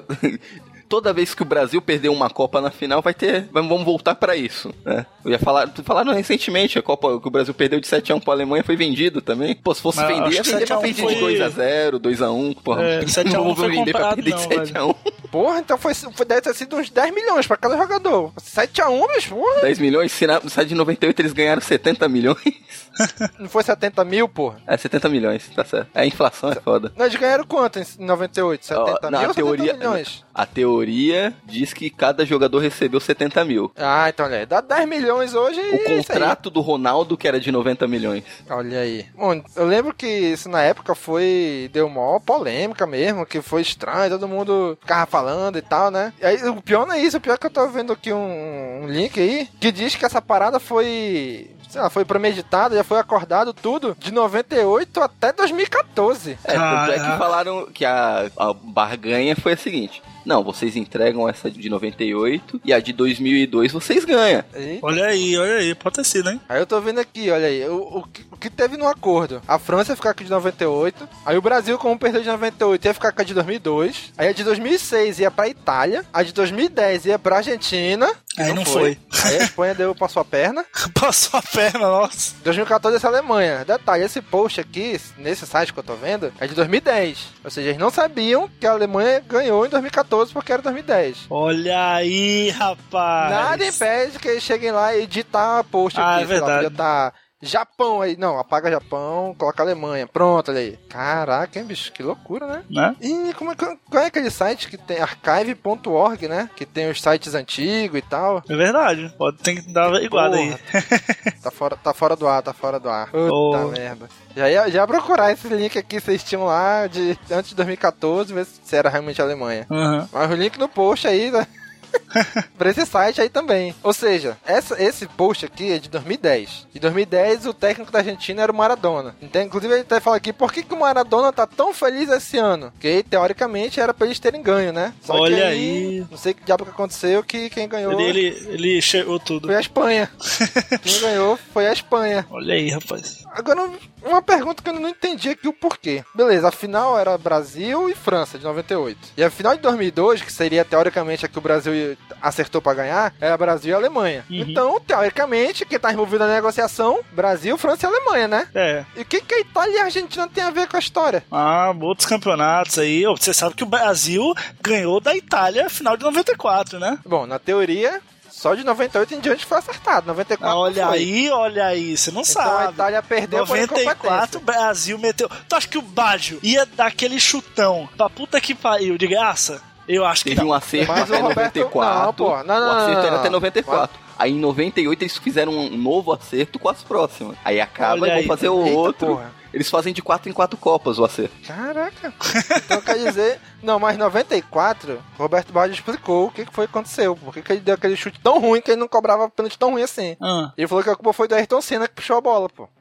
toda vez que o Brasil perder uma Copa na final, vai ter. Vamos voltar pra isso. Né? Eu ia falar. Falaram recentemente, a Copa que o Brasil perdeu de 7x1 pra Alemanha foi vendido também. Pô, se fosse Mas vender, ia vender pra 7x1 vender foi- de 2x0, 2x1. Porra, É, 7x1 não vou vender pra perder não, de 7x1. Porra, então foi, foi, deve ter sido uns 10 milhões pra cada jogador. 7x1, bicho, porra. 10 milhões, se na, sai de 98 eles ganharam 70 milhões. <laughs> Não foi 70 mil, porra. É, 70 milhões, tá certo. A inflação é foda. Não, eles ganharam quanto em 98? 70 Ó, mil na ou 70 teoria, milhões? A teoria diz que cada jogador recebeu 70 mil. Ah, então olha aí. Dá 10 milhões hoje e O é contrato do Ronaldo, que era de 90 milhões. Olha aí. Bom, eu lembro que isso na época foi. Deu maior polêmica mesmo, que foi estranho, todo mundo ficava falando e tal, né? E aí, o pior não é isso, o pior é que eu tô vendo aqui um, um link aí que diz que essa parada foi. Sei lá, foi premeditada, já foi acordado tudo de 98 até 2014. É, tanto é que falaram que a, a barganha foi a seguinte. Não, vocês entregam essa de 98 e a de 2002 vocês ganham. E- Olha aí, olha aí, pode ter sido, hein? Aí eu tô vendo aqui, olha aí, o, o, que- o que teve no acordo? A França ia ficar com a de 98, aí o Brasil, como perdeu de 98, ia ficar com a de 2002, aí a de 2006 ia pra Itália, a de 2010 ia pra Argentina, Aí não foi. aí a Espanha deu passou a perna, <laughs> Passou a perna, nossa. 2014 essa Alemanha. Detalhe, esse post aqui, nesse site que eu tô vendo, é de 2010, ou seja, eles não sabiam que a Alemanha ganhou em 2014 porque era 2010. Olha aí, rapaz. Nada impede que eles cheguem lá e editar post Ah, aqui. é lá, verdade. podia tá Japão aí. Não, apaga Japão, coloca Alemanha. Pronto, olha aí. Caraca, hein, bicho? Que loucura, né? Né? E como é, qual é aquele site que tem archive.org, né? Que tem os sites antigos e tal. É verdade. Pode ter que dar iguada aí. <laughs> Tá fora, tá fora do ar, tá fora do ar. Puta Oh. merda. Já ia, já ia procurar esse link aqui que vocês tinham lá de antes de 2014, ver se era realmente Alemanha. Aham. Mas o link no post aí, né? <laughs> pra esse site aí também. Ou seja, essa, esse post aqui é de 2010. De 2010, o técnico da Argentina era o Maradona. Então, inclusive, ele até fala aqui, por que, que o Maradona tá tão feliz esse ano? Porque, teoricamente, era pra eles terem ganho, né? Só que Olha aí. Não sei que diabo que aconteceu, que quem ganhou Ele, ele, ele cheirou tudo. foi a Espanha. <laughs> quem ganhou foi a Espanha. Olha aí, rapaz. Agora, uma pergunta que eu não entendi aqui o porquê. Beleza, a final era Brasil e França, de 98. E a final de 2002, que seria teoricamente a que o Brasil acertou pra ganhar, era Brasil e Alemanha. Uhum. Então, teoricamente, quem tá envolvido na negociação, Brasil, França e Alemanha, né? É. E o que, que a Itália e a Argentina tem a ver com a história? Ah, outros campeonatos aí. Você sabe que o Brasil ganhou da Itália final de 94, né? Bom, na teoria, Só de 98 em diante foi acertado. 94 Ah, não olha foi. aí, olha aí, você não Então a sabe. Itália perdeu por 94, o. Brasil meteu. Tu acha que o Baggio ia dar aquele chutão pra puta que pariu de graça? Eu acho que Teve não. um acerto Mas até Roberto- 94. não, pô. Não, não, o acerto não, era não. até 94. Aí em 98 eles fizeram um novo acerto com as próximas. Aí acaba Olha e aí. vão fazer o Eita, outro. porra. Eles fazem de 4 em 4 copas o acerto. Caraca. Então quer dizer. Não, mas 94, Roberto Baggio explicou o que foi que aconteceu. Por que ele deu aquele chute tão ruim que ele não cobrava pênalti tão ruim assim. Ah, Ele falou que a culpa foi do Ayrton Senna que puxou a bola, pô. <laughs>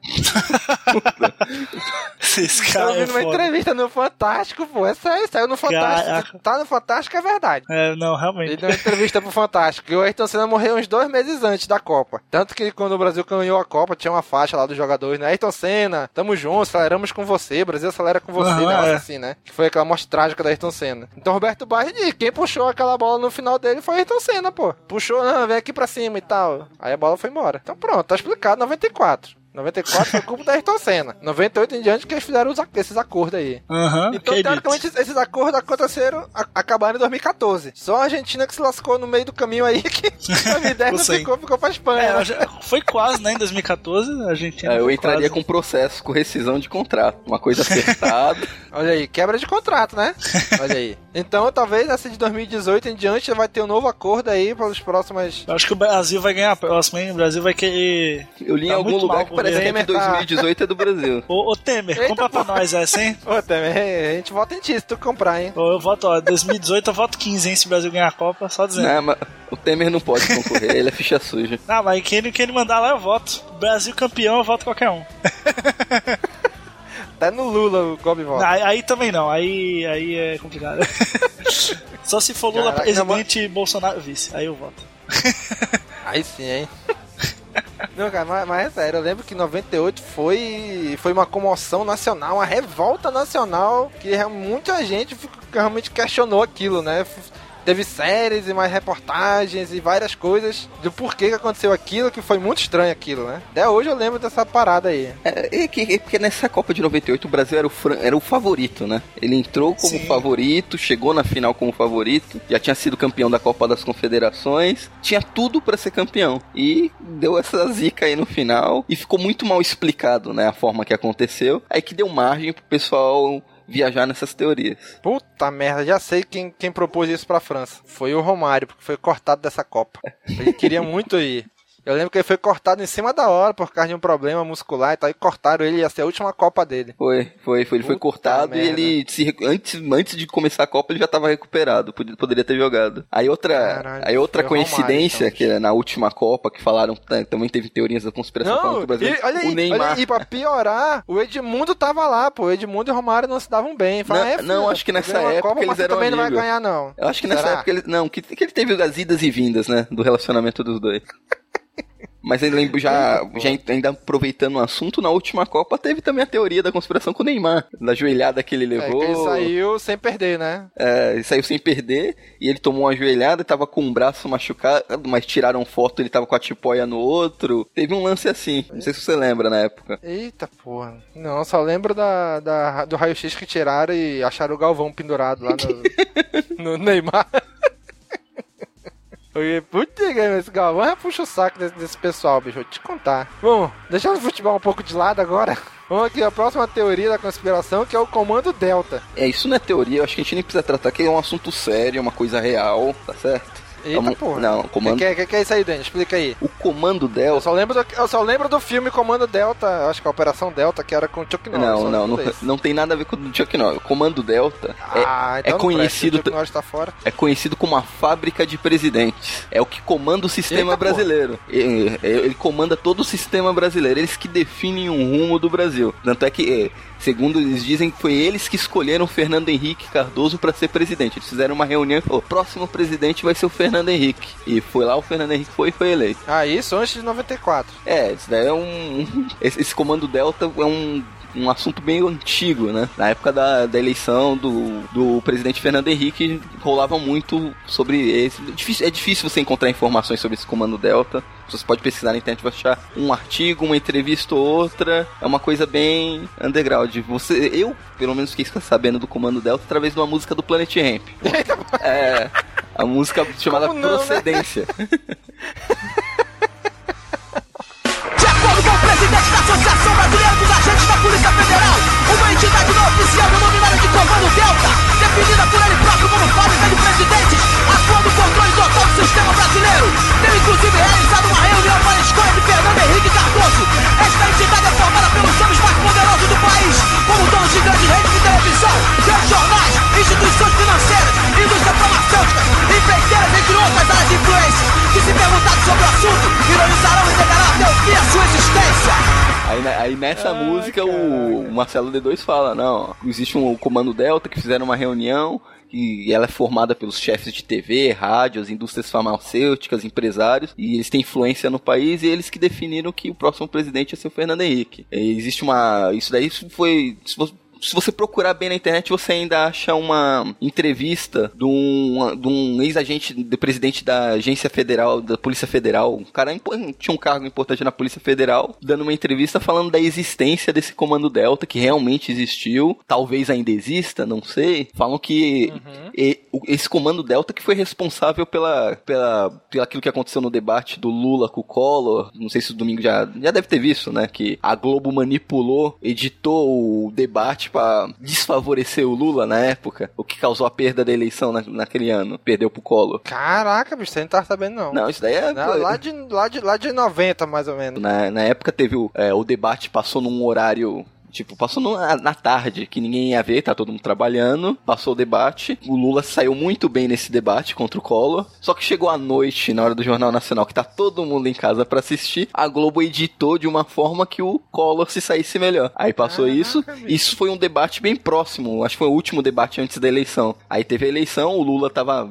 esse Eu cara vi é numa entrevista no Fantástico, pô. É sério, saiu no Fantástico. Caraca. Tá no Fantástico, é verdade. É, não, Ele realmente. deu uma entrevista pro Fantástico. E o Ayrton Senna morreu uns dois meses antes da Copa. Tanto que quando o Brasil ganhou a Copa, tinha uma faixa lá dos jogadores, né? Ayrton Senna, tamo junto, aceleramos com você. Brasil acelera com você, negócio é. assim, né? Que foi aquela morte trágica da Ayrton Senna. Então Roberto Baggio, disse, quem puxou aquela bola no final dele foi Ayrton Senna, pô. Puxou, não, vem aqui pra cima e tal. Aí a bola foi embora. Então pronto, tá explicado, 94. 94 foi culpa da Ayrton Senna. 98 em diante que eles fizeram esses acordos aí. Aham, Então, acredito. teoricamente, esses acordos aconteceram, a- acabaram em 2014. Só a Argentina que se lascou no meio do caminho aí, que <laughs> 2010 não Ficou ficou, pra Espanha. É, né? foi quase, né? Em 2014, a Argentina. Aí eu entraria quase. com processo, com rescisão de contrato. Uma coisa acertada. <laughs> Olha aí, quebra de contrato, né? <laughs> Olha aí. Então, talvez essa de 2018 em diante vai ter um novo acordo aí para os próximos. Eu acho que o Brasil vai ganhar a próxima, hein? O Brasil vai querer. Eu li em Tá algum lugar mal que o parece que a de Temer tá- 2018 é do Brasil. <laughs> Ô, ô Temer, Eita, compra pra nós essa, hein? <laughs> Ô, também, a gente vota em ti se tu comprar, hein? Ô, eu voto, ó, 2018 eu voto 15, hein? Se o Brasil ganhar a Copa, só dizendo. Não, mas o Temer não pode concorrer, ele é ficha suja. <laughs> Ah, mas quem, quem ele mandar lá eu voto. Brasil campeão, eu voto qualquer um. Até no Lula o Gobi vota. Aí, aí também não, aí, aí é complicado. <laughs> Só se for Lula Caraca, presidente e Bolsonaro vice, aí eu voto. Aí sim, hein? <laughs> Não, cara, mas, mas é sério, eu lembro que 98 foi, foi uma comoção nacional, uma revolta nacional, que real- muita gente realmente questionou aquilo, né? Teve séries e mais reportagens e várias coisas do porquê que aconteceu aquilo, que foi muito estranho aquilo, né? Até hoje eu lembro dessa parada aí. É, é que- é porque nessa Copa de 98 o Brasil era o, era o favorito, né? Ele entrou como Sim. favorito, chegou na final como favorito, já tinha sido campeão da Copa das Confederações, tinha tudo pra ser campeão. E deu essa zica aí no final e ficou muito mal explicado, né? A forma que aconteceu. Aí que deu margem pro pessoal viajar nessas teorias. Puta merda, já sei quem, quem propôs isso pra França. Foi o Romário, porque foi cortado dessa Copa. Ele queria muito ir. Eu lembro que ele foi cortado em cima da hora por causa de um problema muscular e tal, e cortaram ele, ia ser a última Copa dele. Foi, foi, foi. Ele foi Puta cortado e ele se, antes, antes de começar a Copa ele já tava recuperado, poderia ter jogado. Aí outra, Caralho, aí outra foi o Romário, coincidência então. que é na última Copa que falaram, também teve teorias da conspiração falando que Não, o Brasil, e, olha aí, o Neymar olha aí, pra piorar, o Edmundo tava lá, pô. O Edmundo e o Romário não se davam bem. Fala, Não, é, não, filho, acho que nessa época Copa, eles eram também não vai amigos. ganhar, não. Eu acho que nessa Será? época ele. Não, que, que ele teve as idas e vindas, né? Do relacionamento dos dois. Mas eu lembro já, já ainda aproveitando o assunto, na última Copa teve também a teoria da conspiração com o Neymar. Da joelhada que ele É, levou. que ele saiu sem perder, né? É, ele saiu sem perder e ele tomou uma joelhada e tava com um braço machucado, mas tiraram foto, ele tava com a tipóia no outro. Teve um lance assim, não sei se você lembra na época. Eita porra. Não, só lembro da, da- do raio-x que tiraram e acharam o Galvão pendurado lá no, <laughs> no Neymar. Oi, Putz, esse Galvão já puxa o saco desse, desse pessoal, bicho. Vou te contar. Bom, deixando o futebol um pouco de lado agora. Vamos aqui, a próxima teoria da conspiração, que é o Comando Delta. É, isso não é teoria, eu acho que a gente nem precisa tratar, que é um assunto sério, uma coisa real, tá certo? Eita porra. Não, O comando, que, que, que é isso aí, Dani? Explica aí. o comando Eu Delta só, lembro do, eu só lembro do filme Comando Delta, acho que é a Operação Delta, que era com o Chuck Norris. Não, não, não, não tem nada a ver com o Chuck Norris. O Comando Delta é, Ah, é então não conhecido presta, o Chuck Norris tá fora. é conhecido como a fábrica de presidentes. É o que comanda o sistema Eita, brasileiro. Ele, ele comanda todo o sistema brasileiro. Eles que definem um rumo do Brasil. Tanto é que, é, segundo eles dizem, foi eles que escolheram Fernando Henrique Cardoso para ser presidente. Eles fizeram uma reunião e falou: o próximo presidente vai ser o Fernando Henrique. E foi lá, o Fernando Henrique foi e foi eleito. Ah, isso antes de 94. É, isso daí é um. <laughs> Esse, esse comando Delta é um. Um assunto bem antigo, né? Na época da, da eleição do, do presidente Fernando Henrique, rolava muito sobre esse. Difícil- é difícil você encontrar informações sobre esse comando Delta. Você pode pesquisar na internet, vai achar um artigo, uma entrevista ou outra. É uma coisa bem underground. Você, eu, pelo menos, fiquei sabendo do comando Delta através de uma música do Planet Ramp. <laughs> É. A música chamada não, né? Procedência. <laughs> De acordo com o presidente da Associação Federal, uma entidade não oficial denominada de Comando Delta, definida por ele próprio como fábrica de presidentes, atua no controle total do sistema brasileiro. Tem inclusive realizado uma reunião para a escolha de Fernando Henrique Cardoso. Esta entidade é formada pelos homens mais poderosos do país, como donos de grandes redes de televisão, grandes jornais, instituições financeiras, indústrias farmacêuticas, empreiteiras, entre outras áreas de influência, que se perguntarem sobre o assunto, ironizarão e negarão até o fim a sua existência. Aí, aí nessa música o, o Marcelo D2 fala, não, existe um comando Delta que fizeram uma reunião e ela é formada pelos chefes de TV, rádios, indústrias farmacêuticas, empresários, e eles têm influência no país e eles que definiram que o próximo presidente ia ser o Fernando Henrique. E existe uma. Isso daí foi. se você- se você procurar bem na internet, você ainda acha uma entrevista de um, de um ex-agente do presidente da Agência Federal, da Polícia Federal. Um cara tinha um cargo importante na Polícia Federal, dando uma entrevista falando da existência desse comando Delta, que realmente existiu. Talvez ainda exista, não sei. Falam que o- esse comando Delta que foi responsável pela, pela, pela aquilo que aconteceu no debate do Lula com o Collor. Não sei se o domingo já, já deve ter visto, né? Que a Globo manipulou, editou o debate pra desfavorecer o Lula na época, o que causou a perda da eleição na- naquele ano. Perdeu pro Collor. Caraca, bicho, você não tá sabendo não. Não, isso daí é. Lá, lá de, lá, de, lá de 90, mais ou menos. Na, na época teve o, é, o debate passou num horário. Tipo, passou na, na tarde, que ninguém ia ver, tá todo mundo trabalhando. Passou o debate. O Lula saiu muito bem nesse debate contra o Collor. Só que chegou à noite, na hora do Jornal Nacional, que tá todo mundo em casa pra assistir. A Globo editou de uma forma que o Collor se saísse melhor. Aí passou Caraca, isso. bicho. Isso foi um debate bem próximo. Acho que foi o último debate antes da eleição. Aí teve a eleição, o Lula tava.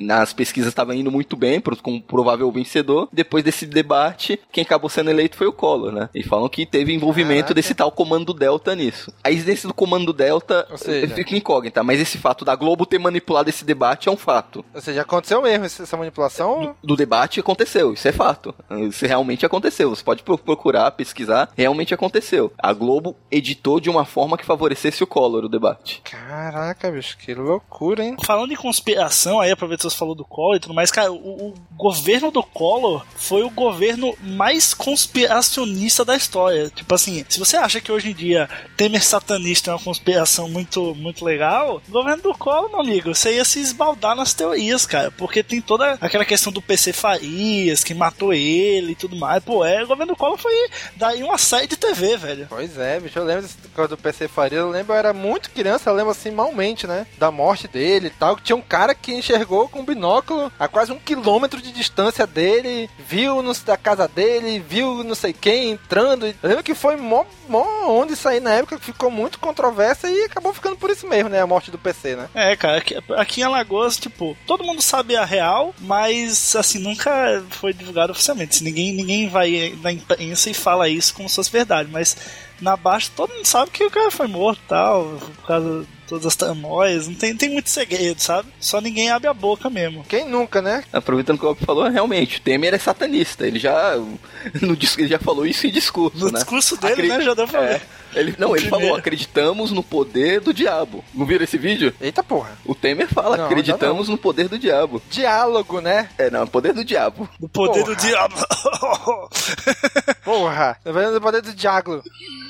Nas pesquisas estava indo muito bem, pro- como provável vencedor. Depois desse debate, quem acabou sendo eleito foi o Collor, né? E falam que teve envolvimento Caraca. desse tal comando Delta nisso. A existência do comando Delta seja- fica incógnita, mas esse fato da Globo ter manipulado esse debate é um fato. Ou seja, aconteceu mesmo essa essa manipulação? Do debate aconteceu, isso é fato. Isso realmente aconteceu. Você pode pro- procurar, pesquisar, realmente aconteceu. A Globo editou de uma forma que favorecesse o Collor o debate. Caraca, bicho, que loucura, hein? Falando em conspiração, aí aproveitando você falou do Collor e tudo mais, cara, o, o governo do Collor foi o governo mais conspiracionista da história. Tipo assim, se você acha que hoje em dia Temer satanista é uma conspiração muito, muito legal, o governo do Collor, meu amigo, você ia se esbaldar nas teorias, cara, porque tem toda aquela questão do PC Farias, que matou ele e tudo mais. Pô, é, o governo do Collor foi daí uma série de TV, velho. Pois é, bicho, eu lembro do PC Faria, eu lembro, eu era muito criança, eu lembro assim, malmente, né? Da morte dele e tal, que tinha um cara que enxergou com um binóculo a quase um quilômetro de distância dele, viu no, da casa dele, viu não sei quem entrando. Eu lembro que foi mó, mó onde aí na época, ficou muito controversa e acabou ficando por isso mesmo, né? A morte do PC, né? É, cara, aqui, aqui em Alagoas, tipo, todo mundo sabe a real, mas assim, nunca foi divulgado oficialmente. Ninguém, ninguém vai na imprensa e fala isso como se fosse verdade, mas na Baixa todo mundo sabe que o cara foi morto tal, por causa todas as tramóias, não tem, tem muito segredo, sabe? Só ninguém abre a boca mesmo. Quem nunca, né? Aproveitando o que o Bob falou, realmente, o Temer é satanista. Ele já, no, ele já falou isso em discurso, No né? discurso dele, Acre- né, já deu pra É, ver. ele, não, O ele primeiro. falou, acreditamos no poder do diabo. Não viram esse vídeo? Eita porra. O Temer fala, Não, acreditamos no poder do diabo. Diálogo, né? É, não, poder do diabo. Do poder Porra. do diabo. <laughs> <laughs> Porra, tá vendo o poder do diálogo?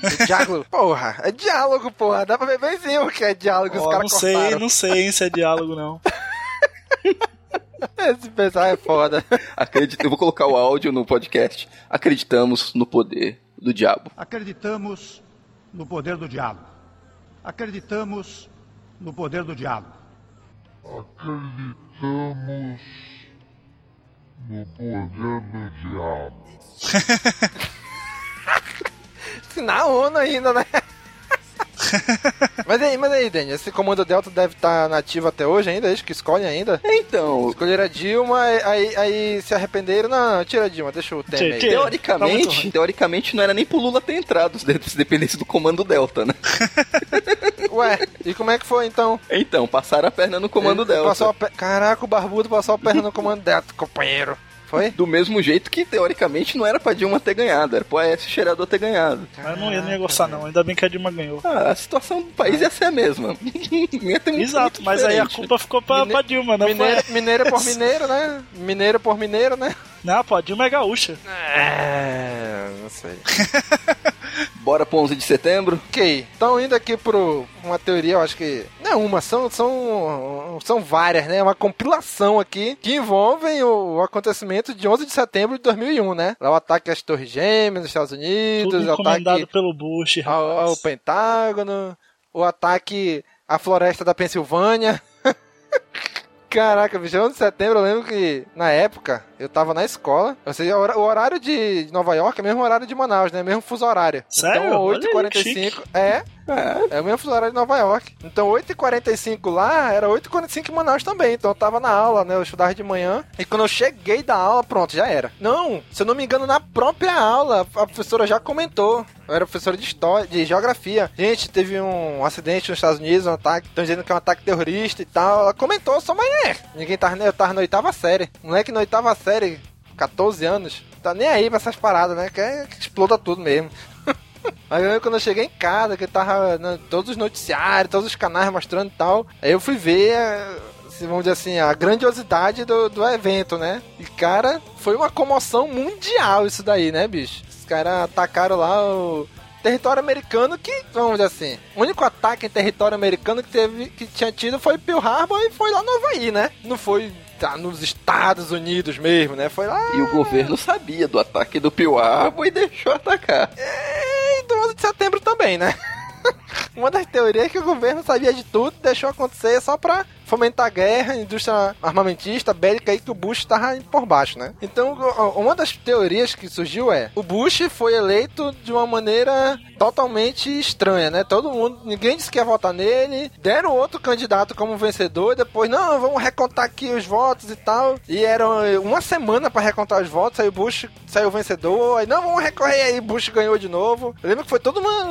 Do diálogo. Porra, é diálogo, porra. Dá pra ver benzinho o que é diálogo, os Ó, caras não sei, cortaram. não sei hein, se é diálogo, não. <laughs> Esse pessoal é foda. Acredita, eu vou colocar o áudio no podcast. Acreditamos no poder do diabo. Acreditamos no poder do diabo. Acreditamos no poder do diabo. <laughs> Na ONU ainda, né? <laughs> mas aí, mas aí, Dani, esse comando Delta deve estar nativo até hoje ainda, eles que escolhem ainda. Então, Escolheram a Dilma, aí, aí se arrependeram. Não, não, tira a Dilma, deixa o Temer aí. Tira. Tá teoricamente, teoricamente não era nem pro Lula ter entrado, se dependesse do comando Delta, né? <laughs> Ué, e como é que foi então? Então, passaram a perna no comando Ele Delta. Passou a pe- Caraca, o barbudo passou a perna no comando Delta, companheiro. Foi? Do mesmo jeito que, teoricamente, não era pra Dilma ter ganhado, era pro Aécio Cheirador ter ganhado. Mas não ia, gostar, não. Ainda bem que a Dilma ganhou. Ah, a situação do país ia ser a mesma. <laughs> Exato, mas aí a diferente. culpa ficou pra, Mine- pra Dilma, não Mineiro, foi? mineiro por <laughs> mineiro, né? Mineiro por mineiro, né? Não, pô, a Dilma é gaúcha. É, não sei. <laughs> Bora pro 11 de setembro? Ok, então indo aqui pro uma teoria, eu acho que não é uma, são, são, são várias, né? Uma compilação aqui que envolvem o, o acontecimento de 11 de setembro de 2001, né? Lá o ataque às Torres Gêmeas nos Estados Unidos, Tudo o ataque pelo Bush, ao, ao. Pentágono, o ataque à floresta da Pensilvânia. <laughs> Caraca, bicho, 11 de setembro eu lembro que na época eu tava na escola. Ou seja, o horário de Nova York é o mesmo horário de Manaus, né? Mesmo fuso horário. Sério? Então Olha aí, 8h45 é. É o mesmo fuso horário de Nova York. Então 8h45 lá era 8h45 em Manaus também. Então eu tava na aula, né? Eu estudava de manhã. E quando eu cheguei da aula, pronto, já era. Não, se eu não me engano, na própria aula, a professora já comentou. Eu era professora de história, de geografia. Gente, teve um acidente nos Estados Unidos, um ataque. Estão dizendo que é um ataque terrorista e tal. Ela comentou, só, mas é. Ninguém tava, eu tava na oitava série. Moleque na oitava série, 14 anos. Tá nem aí pra essas paradas, né? Que exploda tudo mesmo. <laughs> Aí eu quando eu cheguei em casa, que tava né, todos os noticiários, todos os canais mostrando e tal. Aí eu fui ver, eh, se vamos dizer assim, a grandiosidade do, do evento, né? E cara, foi uma comoção mundial isso daí, né, bicho? Os caras atacaram lá o território americano que, vamos dizer assim, o único ataque em território americano que teve, que tinha tido foi Pearl Harbor e foi lá no Havaí, né? Não foi tá, nos Estados Unidos mesmo, né? Foi lá E o governo sabia do ataque do Pearl Harbor e deixou atacar. e do 11 de setembro também, né? <laughs> Uma das teorias é que o governo sabia de tudo, deixou acontecer só pra fomentar a guerra, a indústria armamentista, bélica aí que o Bush estava por baixo, né? Então, uma das teorias que surgiu é: o Bush foi eleito de uma maneira totalmente estranha, né? Todo mundo, ninguém disse que ia votar nele, deram outro candidato como vencedor, depois, não, vamos recontar aqui os votos e tal. E era uma semana pra recontar os votos, aí o Bush saiu vencedor, aí não, vamos recorrer aí, Bush ganhou de novo. Eu lembro que foi toda uma,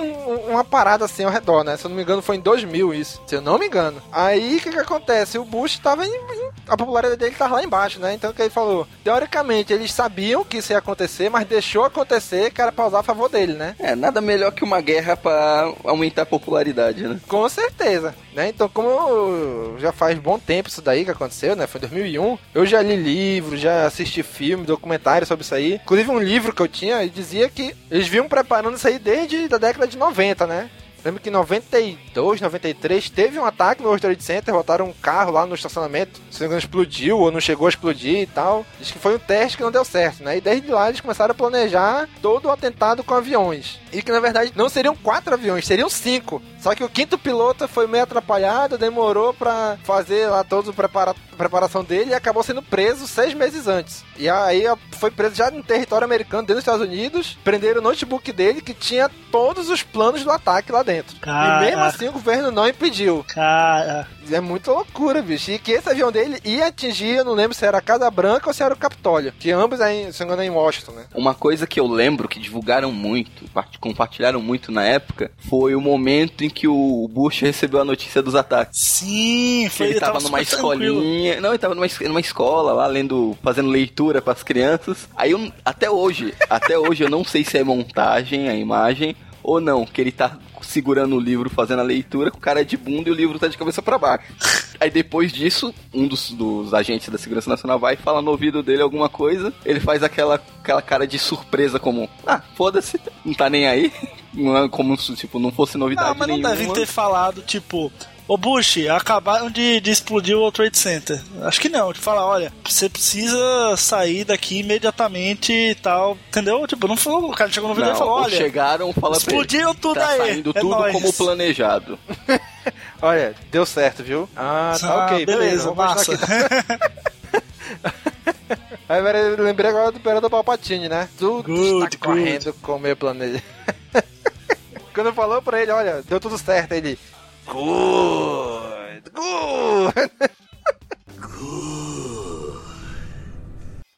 uma parada assim ao redor, né? Se eu não me engano, foi em 2000 isso, se eu não me engano. Aí o que que acontece? O Bush tava em, em- a popularidade dele tava lá embaixo, né? Então o que ele falou? Teoricamente, eles sabiam que isso ia acontecer, mas deixou acontecer que era pra usar a favor dele, né? É, nada melhor que uma guerra pra aumentar a popularidade, né? Com certeza, né? Então, como já faz bom tempo isso daí que aconteceu, né? Foi em 2001. Eu já li livro, já assisti filme, documentário sobre isso aí. Inclusive um livro que eu tinha e dizia que eles vinham preparando isso aí desde a década de 90, né? Lembro que em 92, 93 teve um ataque no World Trade Center, botaram um carro lá no estacionamento, se não explodiu ou não chegou a explodir e tal. Diz que foi um teste que não deu certo, né? E desde lá eles começaram a planejar todo o atentado com aviões. E que na verdade não seriam quatro aviões, seriam cinco. Só que o quinto piloto foi meio atrapalhado, demorou pra fazer lá toda a prepara preparação dele e acabou sendo preso seis meses antes. E aí foi preso já no território americano, dentro dos Estados Unidos. Prenderam o notebook dele que tinha todos os planos do ataque lá dentro. E mesmo assim o governo não impediu. Cara, É muita loucura, bicho. E que esse avião dele ia atingir, eu não lembro se era a Casa Branca ou se era o Capitólio. Que ambos, aí, se não me engano, é em Washington, né? Uma coisa que eu lembro que divulgaram muito, part- compartilharam muito na época, foi o momento em que o Bush recebeu a notícia dos ataques. sim, foi ele tava super numa tranquilo. escolinha. Não, ele tava numa, numa escola lá, lendo, fazendo leitura pras crianças. Aí eu, até hoje, até hoje eu não sei se é montagem a imagem ou não, que ele tá segurando o livro fazendo a leitura com cara de bunda e o livro tá de cabeça pra baixo. <laughs> Aí depois disso, um dos, dos agentes da Segurança Nacional vai e fala no ouvido dele alguma coisa, ele faz aquela, aquela cara de surpresa como, ah, foda-se, não tá nem aí. <laughs> Não é como se tipo, não fosse novidade Não, mas não nenhuma. devem ter falado, tipo, ô Bush, acabaram de, de explodir o World Trade Center. Acho que não, de falar, olha, você precisa sair daqui imediatamente e tal, entendeu? Tipo, não falou, o cara chegou no vídeo Não, e falou, ou olha, chegaram, fala pra ele, explodiram tudo tá aí, saindo é tudo nóis. como planejado. <laughs> Olha, deu certo, viu? Ah, tá Ah, ok, beleza. beleza, Vou mostrar massa. aqui. <laughs> Aí eu lembrei agora do Imperador Palpatine, né? Tudo Good, está correndo como eu planejei. <laughs> Quando falou pra ele, olha, deu tudo certo, ele... Good, good. <laughs>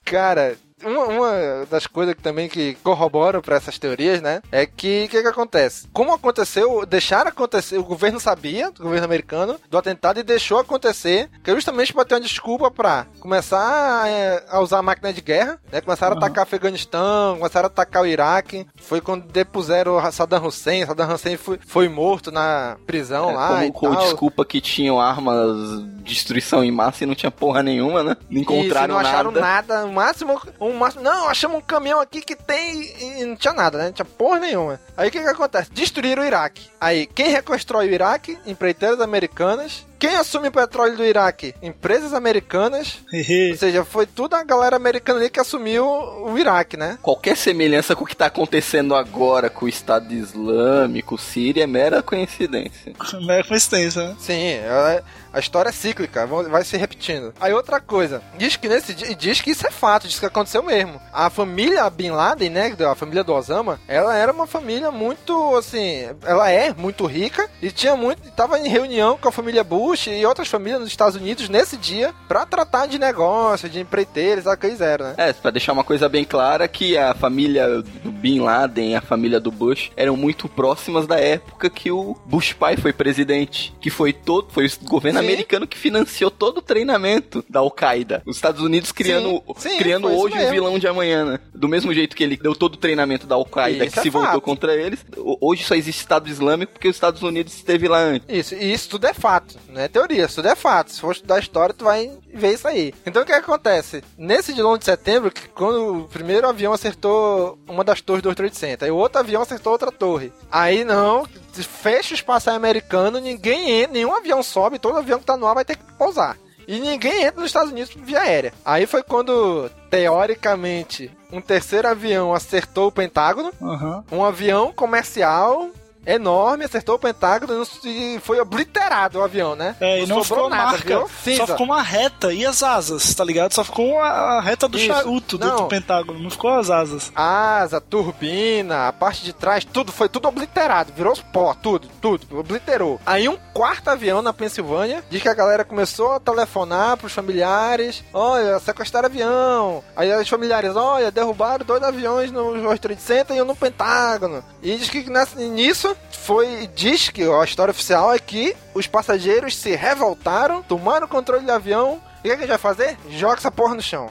Cara, uma, uma das coisas que também que corroboram pra essas teorias, né? É que o que, que acontece? Como aconteceu, deixaram acontecer, o governo sabia, o governo americano, do atentado e deixou acontecer, que é justamente pra ter uma desculpa pra começar é, a usar a máquina de guerra, né? Começaram a atacar Afeganistão, começaram a atacar o Iraque. Foi quando depuseram o Saddam Hussein. Saddam Hussein foi, foi morto na prisão É, lá como e com tal. desculpa que tinham armas de destruição em massa e não tinha porra nenhuma, né? Não encontraram Isso, não acharam nada. nada. O máximo, o máximo. Não, achamos um caminhão aqui que tem. E não tinha nada, né? Não tinha porra nenhuma. Aí o que que acontece? Destruíram o Iraque. Aí, quem reconstrói o Iraque? Empreiteiras americanas. Quem assume o petróleo do Iraque? Empresas americanas. <laughs> Ou seja, foi toda a galera americana ali que assumiu o Iraque, né? Qualquer semelhança com o que tá acontecendo agora com o Estado Islâmico, Síria, é mera coincidência. <laughs> É coincidência, né? Sim, é- a história é cíclica, vai se repetindo. Aí outra coisa, diz que nesse diz que isso é fato, diz que aconteceu mesmo. A família Bin Laden, né, a família do Osama, ela era uma família muito, assim, ela é muito rica e tinha muito, tava em reunião com a família Bush e outras famílias nos Estados Unidos nesse dia pra tratar de negócio, de empreiteiros, sabe o que eram, né? É, pra deixar uma coisa bem clara, que a família do Bin Laden e a família do Bush eram muito próximas da época que o Bush pai foi presidente. Que foi todo, foi o governo Sim. americano que financiou todo o treinamento da Al-Qaeda. Os Estados Unidos criando, Sim, sim, criando hoje o vilão de amanhã, né? Do mesmo jeito que ele deu todo o treinamento da Al-Qaeda que é se voltou fato. contra eles, ho- hoje só existe Estado Islâmico porque os Estados Unidos esteve lá antes. Isso, e isso tudo é fato, não é teoria, isso tudo é fato. Se for estudar história, tu vai ver isso aí. Então o que acontece? Nesse de 11 de setembro, que quando o primeiro avião acertou uma das torres do World Trade Center, aí o outro avião acertou outra torre. Aí não, fecha o espaço americano, ninguém entra, nenhum avião sobe, todo avião que tá no ar vai ter que pousar. E ninguém entra nos Estados Unidos via aérea. Aí foi quando, teoricamente, um terceiro avião acertou o Pentágono. Aham. Um avião comercial enorme acertou o Pentágono e foi obliterado o avião, né? É, e não sobrou ficou marca, viu? Cinza. só ficou uma reta e as asas, tá ligado? Só ficou a, reta do Isso. charuto do, Não. do Pentágono, não ficou as asas. Asa, turbina, a parte de trás, tudo foi tudo obliterado, virou pó, tudo, tudo, obliterou. Aí um quarto avião na Pensilvânia, diz que a galera começou a telefonar pros familiares, olha, sequestraram avião. Aí os familiares, olha, derrubaram dois aviões no World Trade Center e um no Pentágono. E diz que nessa- nisso foi, diz que a história oficial é que os passageiros se revoltaram, tomaram o controle do avião, e o que, é que a gente vai fazer? Joga essa porra no chão.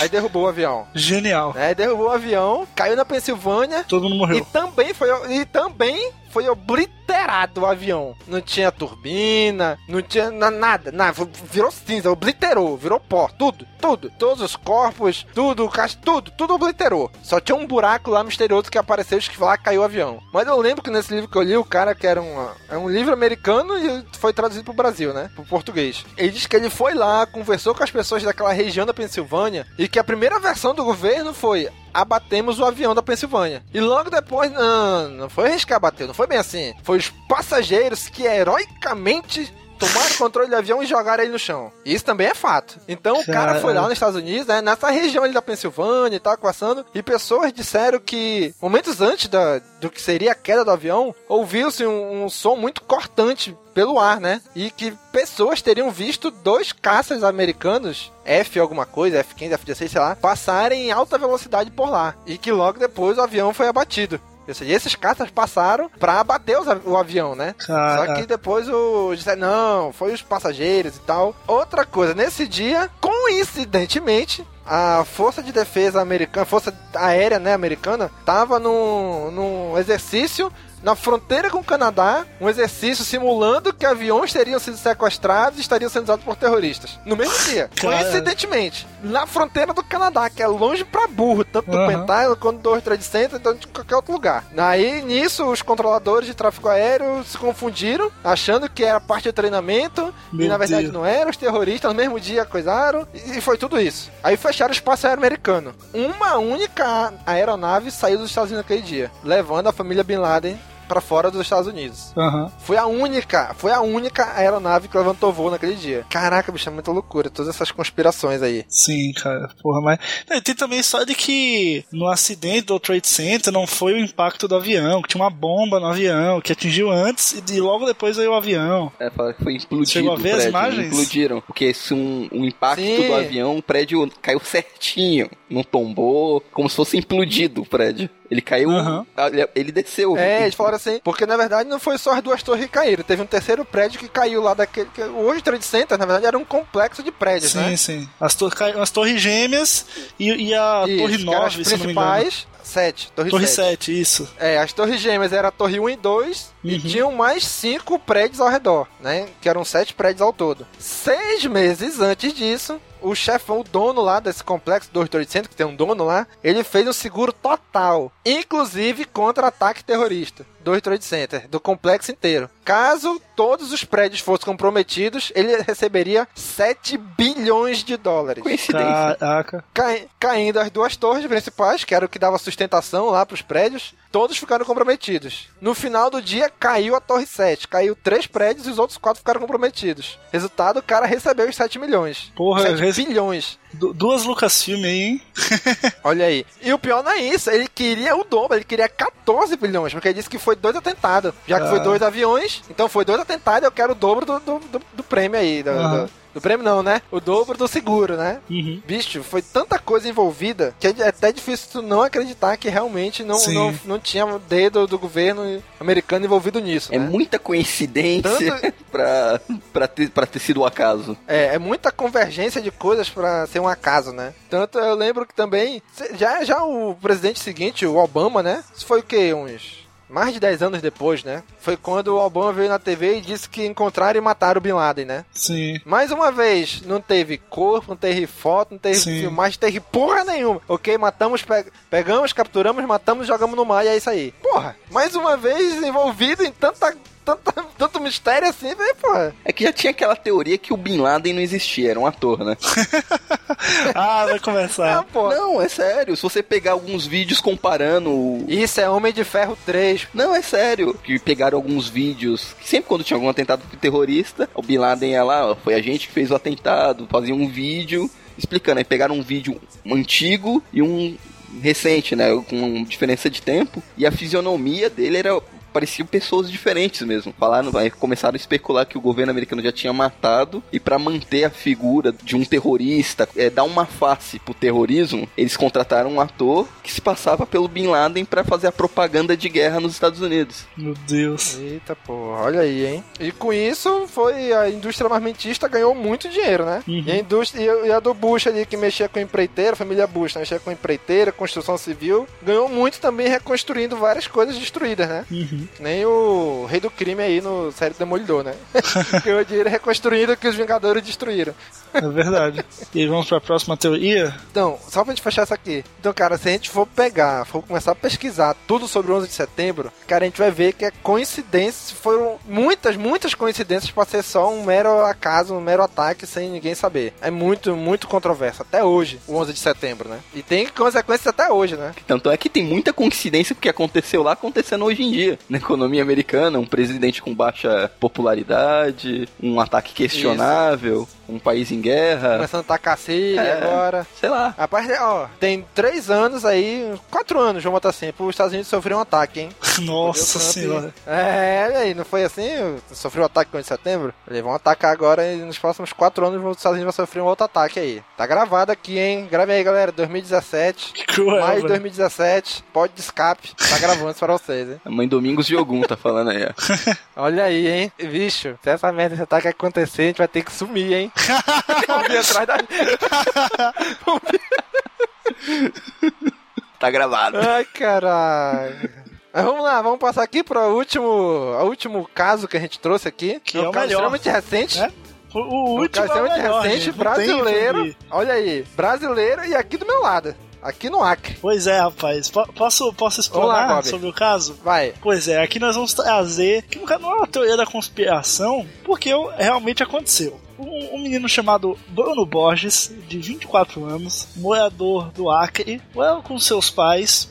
Aí derrubou o avião. Genial. Aí derrubou o avião, caiu na Pensilvânia Todo mundo morreu. e também foi e também foi obliterado o avião. Não tinha turbina, não tinha na- nada, nada, virou cinza, obliterou, virou pó, tudo, tudo, todos os corpos, tudo, caixa, tudo, tudo obliterou. Só tinha um buraco lá misterioso que apareceu que lá caiu o avião. Mas eu lembro que nesse livro que eu li, o cara que era um, é um livro americano e foi traduzido pro Brasil, né? Pro português. Ele diz que ele foi lá, conversou com as pessoas daquela região da Pensilvânia e que a primeira versão do governo foi abatemos o avião da Pensilvânia. E logo depois, não, não foi a gente que abateu, não foi bem assim. Foi os passageiros que heroicamente tomaram o controle do avião e jogaram ele no chão. Isso também é fato. Então o cara foi lá nos Estados Unidos, né, nessa região ali da Pensilvânia e tal, passando, e pessoas disseram que momentos antes da, do que seria a queda do avião, ouviu-se um, um som muito cortante pelo ar, né? E que pessoas teriam visto dois caças americanos, F alguma coisa, F15, F16, sei lá, passarem em alta velocidade por lá. E que logo depois o avião foi abatido. Ou seja, esses caças passaram pra abater o avião, né? Só que depois o disseram, não, foi os passageiros e tal. Outra coisa, nesse dia, coincidentemente, a Força de Defesa Americana, Força Aérea né, Americana, tava num, num exercício na fronteira com o Canadá, um exercício simulando que aviões teriam sido sequestrados e estariam sendo usados por terroristas. No mesmo dia, coincidentemente, na fronteira do Canadá, que é longe pra burro, tanto do Aham. Pentágono quanto do World Trade Center, então de qualquer outro lugar. Aí, nisso, os controladores de tráfego aéreo se confundiram, achando que era parte do treinamento, e Meu na verdade Deus. não era, os terroristas no mesmo dia coisaram, e e foi tudo isso. Aí fecharam o espaço aéreo americano. Uma única aeronave saiu dos Estados Unidos naquele dia, levando a família Bin Laden pra fora dos Estados Unidos. Aham. Foi a única, foi a única aeronave que levantou voo naquele dia. Caraca, bicho, é muita loucura. Todas essas conspirações aí. Sim, cara, porra, mas. Não, tem também história de que no acidente do Trade Center não foi o impacto do avião, que tinha uma bomba no avião, que atingiu antes e de- logo depois veio o avião. É, fala que foi explodido Chegou a ver as prédio, imagens? Explodiram. Porque se um, um impacto Sim. do avião, o prédio caiu certinho. Não tombou, como se fosse implodido o prédio. Ele caiu, ah, ele- ele desceu. É, eles falaram assim, porque na verdade não foi só as duas torres que caíram, teve um terceiro prédio que caiu lá daquele. Que, o World Trade Center, na verdade, era um complexo de prédios, Sim, né? sim. As, tor as torres gêmeas e, e a Isso, torre que eram 9, as se não me engano. principais, sete. Torre, Torre 7. 7, isso. É, as torres gêmeas era a torre 1 e 2 e Uhum. tinham mais cinco prédios ao redor, né? Que eram sete prédios ao todo. Seis meses antes disso, o chefão, o dono lá desse complexo do Trade Center, que tem um dono lá, ele fez um seguro total, inclusive contra ataque terrorista do World Trade Center, do complexo inteiro. Caso todos os prédios fossem comprometidos, ele <laughs> receberia 7 bilhões de dólares. Coincidência. Caraca. Cai- caindo as duas torres principais, que era o que dava sustentação lá pros prédios, todos ficaram comprometidos. No final do dia, caiu a torre 7. Caiu três prédios e os outros quatro ficaram comprometidos. Resultado, o cara recebeu os 7 milhões. Porra, 7 res- bilhões. Du- duas Lucasfilm aí, hein? <laughs> Olha aí. E o pior não é isso, ele queria o dobro, ele queria 14 bilhões, porque ele disse que foi dois atentados. Já que foi Ah. dois aviões, então foi dois atentados, eu quero o dobro do, do, do- do prêmio aí. Do, Aham. Do- prêmio não, né? O dobro do seguro, né? Uhum. Bicho, foi tanta coisa envolvida que é até difícil tu não acreditar que realmente não, Sim. não, não tinha o dedo do governo americano envolvido nisso. É né? muita coincidência Tanto- <laughs> pra, pra, ter, pra ter sido o acaso. É, é muita convergência de coisas pra ser um acaso, né? Tanto eu lembro que também. Já, já o presidente seguinte, o Obama, né? Isso foi o quê? Uns. Mais de 10 anos depois, né? Foi quando o Obama veio na TV e disse que encontraram e mataram o Bin Laden, né? Sim. Mais uma vez, não teve corpo, não teve foto, não teve Sim. filmagem, não teve porra nenhuma. Ok, matamos, pe- pegamos, capturamos, matamos, jogamos no mar e é isso aí. Porra, mais uma vez envolvido em tanta, tanta, tanto mistério assim, velho, porra. É que já tinha aquela teoria que o Bin Laden não existia, era um ator, né? <laughs> Ah, vai Ah, começar. porra. Não, é sério. Se você pegar alguns vídeos comparando. o- Isso é Homem de Ferro 3. Não, é sério. Que pegaram alguns vídeos. Que sempre quando tinha algum atentado terrorista, o Bin Laden ia lá, ó, foi a gente que fez o atentado, fazia um vídeo explicando. Aí pegaram um vídeo antigo e um recente, né? Com diferença de tempo. E a fisionomia dele era. Pareciam pessoas diferentes mesmo. Falaram, aí começaram a especular que o governo americano já tinha matado e pra manter a figura de um terrorista, é, dar uma face pro terrorismo, eles contrataram um ator que se passava pelo Bin Laden pra fazer a propaganda de guerra nos Estados Unidos. Meu Deus. Eita porra, olha aí, hein? E com isso foi a indústria armamentista ganhou muito dinheiro, né? Uhum. E a indústria e a- do Bush ali que mexia com empreiteira, a família Bush, né? mexia com empreiteira, construção civil, ganhou muito também reconstruindo várias coisas destruídas, né? Uhum. Que Nem o rei do crime aí no série Demolidor, né? <laughs> Ganhou dinheiro reconstruindo o que os Vingadores destruíram. É verdade. E vamos pra próxima teoria? Então, só pra gente fechar isso aqui. Então, cara, se a gente for pegar, for começar a pesquisar tudo sobre o 11 de setembro, cara, a gente vai ver que é coincidência, foram muitas, muitas coincidências pra ser só um mero acaso, um mero ataque sem ninguém saber. É muito, muito controverso, até hoje, o 11 de setembro, né? E tem consequências até hoje, né? Tanto é que tem muita coincidência porque aconteceu lá acontecendo hoje em dia. Na economia americana, um presidente com baixa popularidade, um ataque questionável, um país em guerra. Começando a tacar Síria É. agora. Sei lá. Rapaz, ó, tem três anos aí, quatro anos, vamos botar assim, os Estados Unidos sofreu um ataque, hein? <laughs> Nossa senhora. É, olha aí, não foi assim? Sofreu um ataque em setembro? Eles vão atacar agora e nos próximos quatro anos os Estados Unidos vão sofrer um outro ataque aí. Tá gravado aqui, hein? Grave aí, galera. 2017. Que cruel, Mais de velho. 2017. Pode de escape. Tá gravando isso pra vocês, hein? A mãe Domingos de Ogum tá falando aí, ó. <laughs> Olha aí, hein? Bicho, se essa merda desse ataque acontecer, a gente vai ter que sumir, hein? Vamos vir atrás da... Tá gravado. Ai, caralho. Mas vamos lá, vamos passar aqui para o último, o último caso que a gente trouxe aqui. Que um é o caso melhor. extremamente recente. É? O, o Um último caso é extremamente melhor, recente, gente. Brasileiro. Olha aí, brasileiro e aqui do meu lado. Aqui no Acre. Pois é, rapaz. Po- Posso, posso Vamos lá, explanar Bob. sobre o caso? Vai. Pois é, aqui nós vamos trazer, que no caso não é uma teoria da conspiração, porque realmente aconteceu. Um, um menino chamado Bruno Borges, de 24 anos, morador do Acre, morava com seus pais,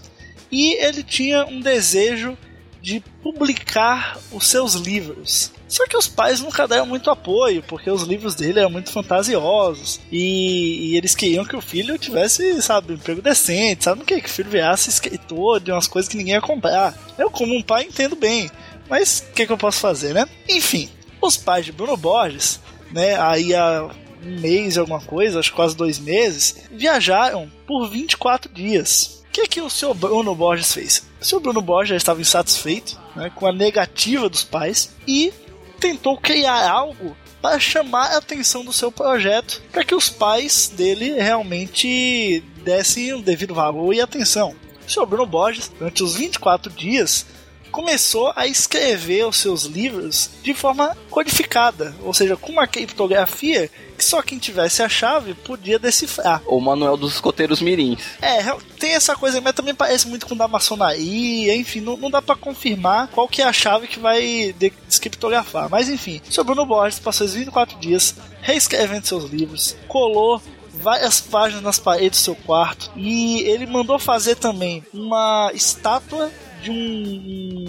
e ele tinha um desejo de publicar os seus livros. Só que os pais nunca deram muito apoio, porque os livros dele eram muito fantasiosos. E, e eles queriam que o filho tivesse, sabe, um emprego decente, sabe? Queria que o filho viesse escritor de umas coisas que ninguém ia comprar. Eu, como um pai, entendo bem. Mas o que, que eu posso fazer, né? Enfim, os pais de Bruno Borges, né, aí há um mês alguma coisa, acho quase dois meses, viajaram por 24 dias. O que, que o seu Bruno Borges fez? O seu Bruno Borges estava insatisfeito né, com a negativa dos pais e tentou criar algo para chamar a atenção do seu projeto, para que os pais dele realmente dessem o devido valor e atenção. O seu Bruno Borges, durante os 24 dias, começou a escrever os seus livros de forma codificada, ou seja, com uma criptografia que só quem tivesse a chave podia decifrar. O manual dos escoteiros mirins. É, tem essa coisa, mas também parece muito com da maçonaria, enfim, não, não dá para confirmar qual que é a chave que vai descriptografar. Mas enfim, o Bruno Borges passou os 24 dias reescrevendo seus livros, colou várias páginas nas paredes do seu quarto e ele mandou fazer também uma estátua de um,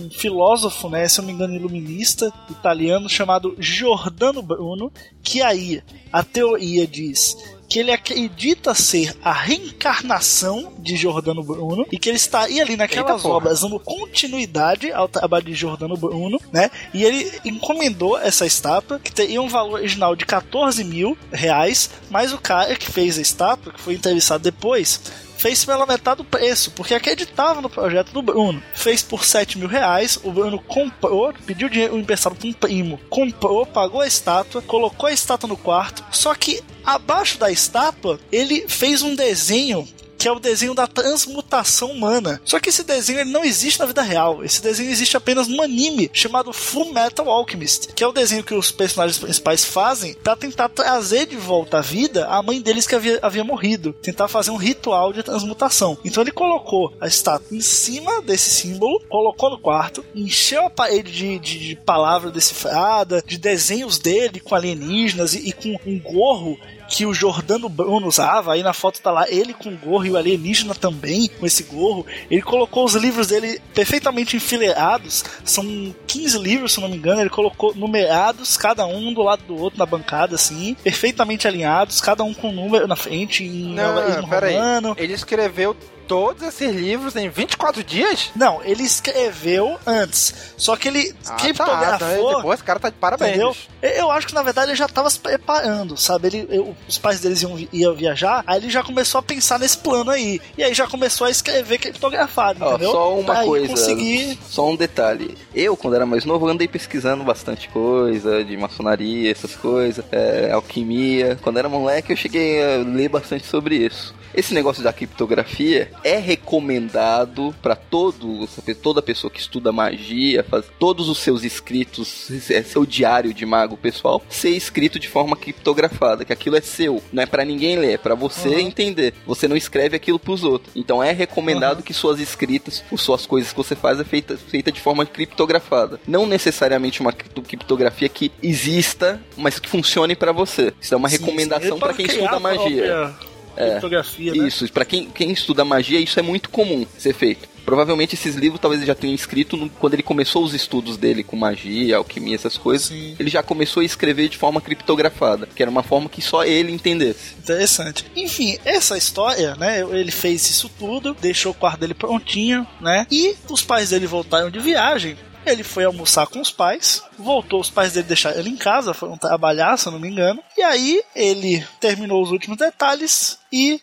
um, filósofo, né, se eu não me engano, iluminista italiano chamado Giordano Bruno, que aí a teoria diz que ele acredita ser a reencarnação de Giordano Bruno e que ele estaria ali naquelas obras dando continuidade ao trabalho de Giordano Bruno, né? E ele encomendou essa estátua que teria um valor original de 14 mil reais, mas o cara que fez a estátua, que foi entrevistado depois, fez pela metade do preço, porque acreditava no projeto do Bruno. Fez por 7 mil reais, o Bruno comprou, pediu dinheiro emprestado para um primo, comprou, pagou a estátua, colocou a estátua no quarto, só que abaixo da estátua ele fez um desenho que é o desenho da transmutação humana. Só que esse desenho ele não existe na vida real. Esse desenho existe apenas num anime chamado Full Metal Alchemist, que é o desenho que os personagens principais fazem para tentar trazer de volta à vida a mãe deles que havia, havia morrido, tentar fazer um ritual de transmutação. Então ele colocou a estátua em cima desse símbolo, colocou no quarto, encheu a parede de, de, de palavra decifrada, de desenhos dele com alienígenas e, e com um gorro que o Jordano Bruno usava. Aí na foto tá lá ele com o gorro e o alienígena também com esse gorro. Ele colocou os livros dele perfeitamente enfileirados. São 15 livros, se não me engano. Ele colocou numerados, cada um do lado do outro na bancada, assim, perfeitamente alinhados, cada um com um número na frente, em não, romano. Ele escreveu todos esses livros em 24 dias? Não, ele escreveu antes. Só que ele ah, criptografou. Tá, depois esse cara tá de parabéns. Entendeu? Eu acho que na verdade ele já tava se preparando, sabe? Ele, eu, os pais deles iam, iam viajar, aí ele já começou a pensar nesse plano aí. E aí já começou a escrever criptografado, entendeu? Só uma coisa. Conseguir... Só um detalhe. Eu, quando era mais novo, andei pesquisando bastante coisa de maçonaria, essas coisas, é, alquimia. Quando era moleque, eu cheguei a ler bastante sobre isso. Esse negócio da criptografia é recomendado para todo, toda pessoa que estuda magia, faz todos os seus escritos, é seu diário de mago pessoal, ser escrito de forma criptografada, que aquilo é seu, não é para ninguém ler, é para você uhum. entender. Você não escreve aquilo pros outros. Então é recomendado uhum. que suas escritas, ou suas coisas que você faz é feita, feita de forma criptografada. Não necessariamente uma criptografia que exista, mas que funcione para você. Isso é uma sim, recomendação para quem estuda magia. É, criptografia, né? Isso, para quem, quem estuda magia, isso é muito comum ser feito. Provavelmente esses livros talvez ele já tenha escrito no, quando ele começou os estudos dele com magia, alquimia, essas coisas. Sim. Ele já começou a escrever de forma criptografada, que era uma forma que só ele entendesse. Interessante. Enfim, essa história, né? Ele fez isso tudo, deixou o quarto dele prontinho, né? E os pais dele voltaram de viagem ele foi almoçar com os pais, voltou, os pais dele deixaram ele em casa, foram trabalhar, se eu não me engano. E aí ele terminou os últimos detalhes e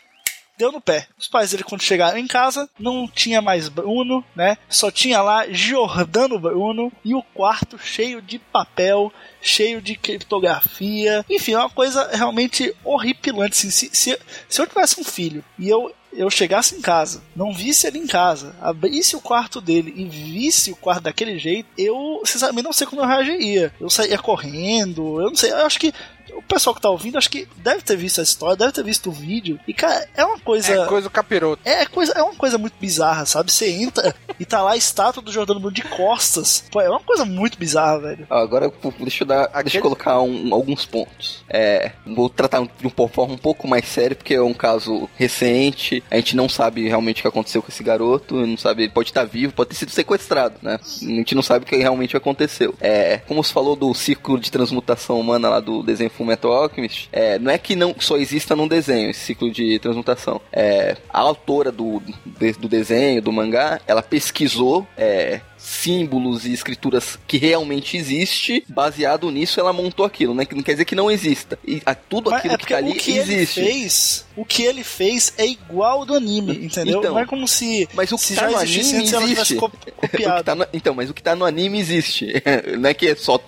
deu no pé. Os pais dele, quando chegaram em casa, não tinha mais Bruno, né? Só tinha lá Giordano Bruno e o quarto cheio de papel, cheio de criptografia. Enfim, é uma coisa realmente horripilante. Assim, se, se, se eu tivesse um filho e eu eu chegasse em casa, não visse ele em casa, abrisse o quarto dele e visse o quarto daquele jeito, eu, sinceramente, não sei como eu reagiria. Eu sairia correndo, eu não sei, eu acho que o pessoal que tá ouvindo, acho que deve ter visto a história, deve ter visto o vídeo. E, cara, é uma coisa. É coisa capiroto. É, coisa, é uma coisa muito bizarra, sabe? Você entra e tá lá a estátua do Jordano Bruno de costas. Pô, é uma coisa muito bizarra, velho. Ah, Agora deixa eu dar, deixa eu colocar um- alguns pontos. É, vou tratar de uma forma um pouco mais séria, porque é um caso recente. A gente não sabe realmente o que aconteceu com esse garoto. Não sabe, ele pode estar vivo, pode ter sido sequestrado, né? A gente não sabe o que realmente aconteceu. É, como você falou do ciclo de transmutação humana lá do desenho Fullmetal Alchemist, é, não é que não só exista num desenho esse ciclo de transmutação. É, a autora do, de- do desenho, do mangá, ela pesquisou é, símbolos e escrituras que realmente existe, baseado nisso ela montou aquilo, né? Que não quer dizer que não exista. E a- tudo Mas aquilo é que tá ali que existe. fez, o que ele fez é igual ao do anime, entendeu? Então, não é como se, Mas o que se tá no anime existe. <laughs> que tá no- então, mas o que tá no anime existe. <laughs> não é que é só.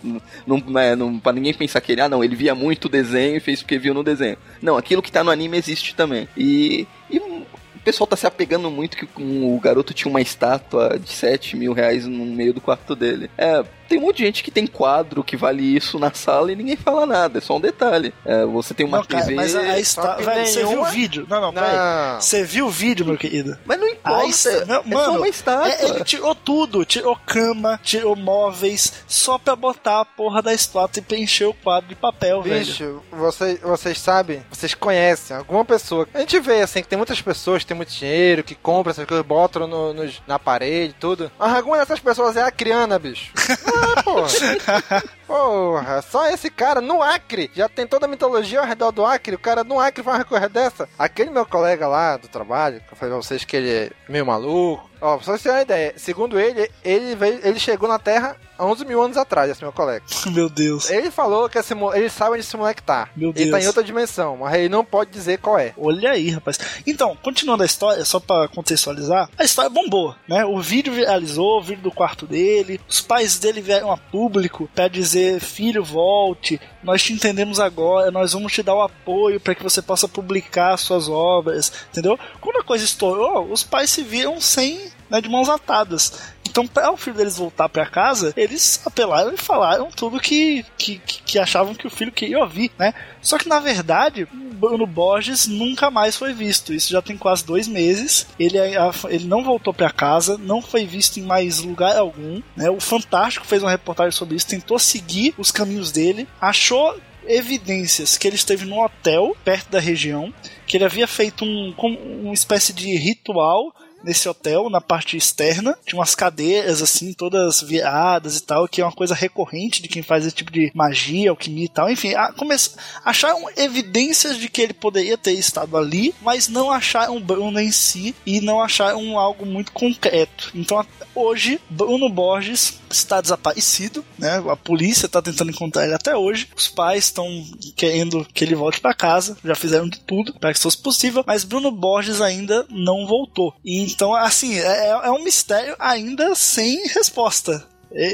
Não, não é, não, pra ninguém pensar que ele, ah, não, ele via muito desenho e fez porque viu no desenho. Não, aquilo que tá no anime existe também. E. e o pessoal tá se apegando muito que o garoto tinha uma estátua de 7 mil reais no meio do quarto dele. É, tem um monte de gente que tem quadro que vale isso na sala e ninguém fala nada, é só um detalhe. É, você tem uma Não, cara, TV. mas a, está... velho, você viu o vídeo? Não, não, peraí. Você viu o vídeo, meu querido? Mas não importa, não, é só uma estátua. é- ele tirou tudo, tirou cama, tirou móveis, só pra botar a porra da estátua e preencher o quadro de papel, velho. Bicho, vocês, vocês sabem, vocês conhecem alguma pessoa. A gente vê assim que tem muitas pessoas que têm muito dinheiro, que compram essas coisas, botam no, nos- na parede tudo. Mas alguma dessas pessoas é a Criana, bicho. <laughs> Ah, porra. <laughs> Porra, só esse cara no Acre. Já tem toda a mitologia ao redor do Acre. O cara no Acre faz uma coisa dessa. Aquele meu colega lá do trabalho, que eu falei pra vocês que ele é meio maluco. Ó, pra vocês terem uma ideia, segundo ele, ele, veio, ele chegou na Terra há 11 mil anos atrás, esse meu colega. <laughs> Meu Deus. Ele falou que esse, ele sabe onde esse moleque tá. Meu Ele tá Deus. em outra dimensão, mas ele não pode dizer qual é. Olha aí, rapaz. Então, continuando a história, só pra contextualizar, a história bombou, né? O vídeo viralizou, o vídeo do quarto dele, os pais dele vieram a público pra dizer: filho, volte, nós te entendemos agora, nós vamos te dar o apoio para que você possa publicar suas obras, entendeu? Quando a coisa estourou, os pais se viram sem, né, de mãos atadas. Então, para o filho deles voltar para casa, eles apelaram e falaram tudo que, que, que achavam que o filho queria ouvir, né? Só que na verdade, Bruno Borges nunca mais foi visto. Isso já tem quase dois meses. Ele, ele não voltou para casa, não foi visto em mais lugar algum. Né? O Fantástico fez uma reportagem sobre isso, tentou seguir os caminhos dele, achou evidências que ele esteve num hotel perto da região, que ele havia feito um, uma espécie de ritual nesse hotel, na parte externa. Tinha umas cadeiras, assim, todas viradas e tal, que é uma coisa recorrente de quem faz esse tipo de magia, alquimia e tal. Enfim, a, come, acharam evidências de que ele poderia ter estado ali, mas não acharam Bruno em si e não acharam algo muito concreto. Então, hoje, Bruno Borges está desaparecido, né? A polícia está tentando encontrar ele até hoje. Os pais estão querendo que ele volte para casa, já fizeram de tudo para que isso fosse possível, mas Bruno Borges ainda não voltou. E então, assim, é, é um mistério ainda sem resposta.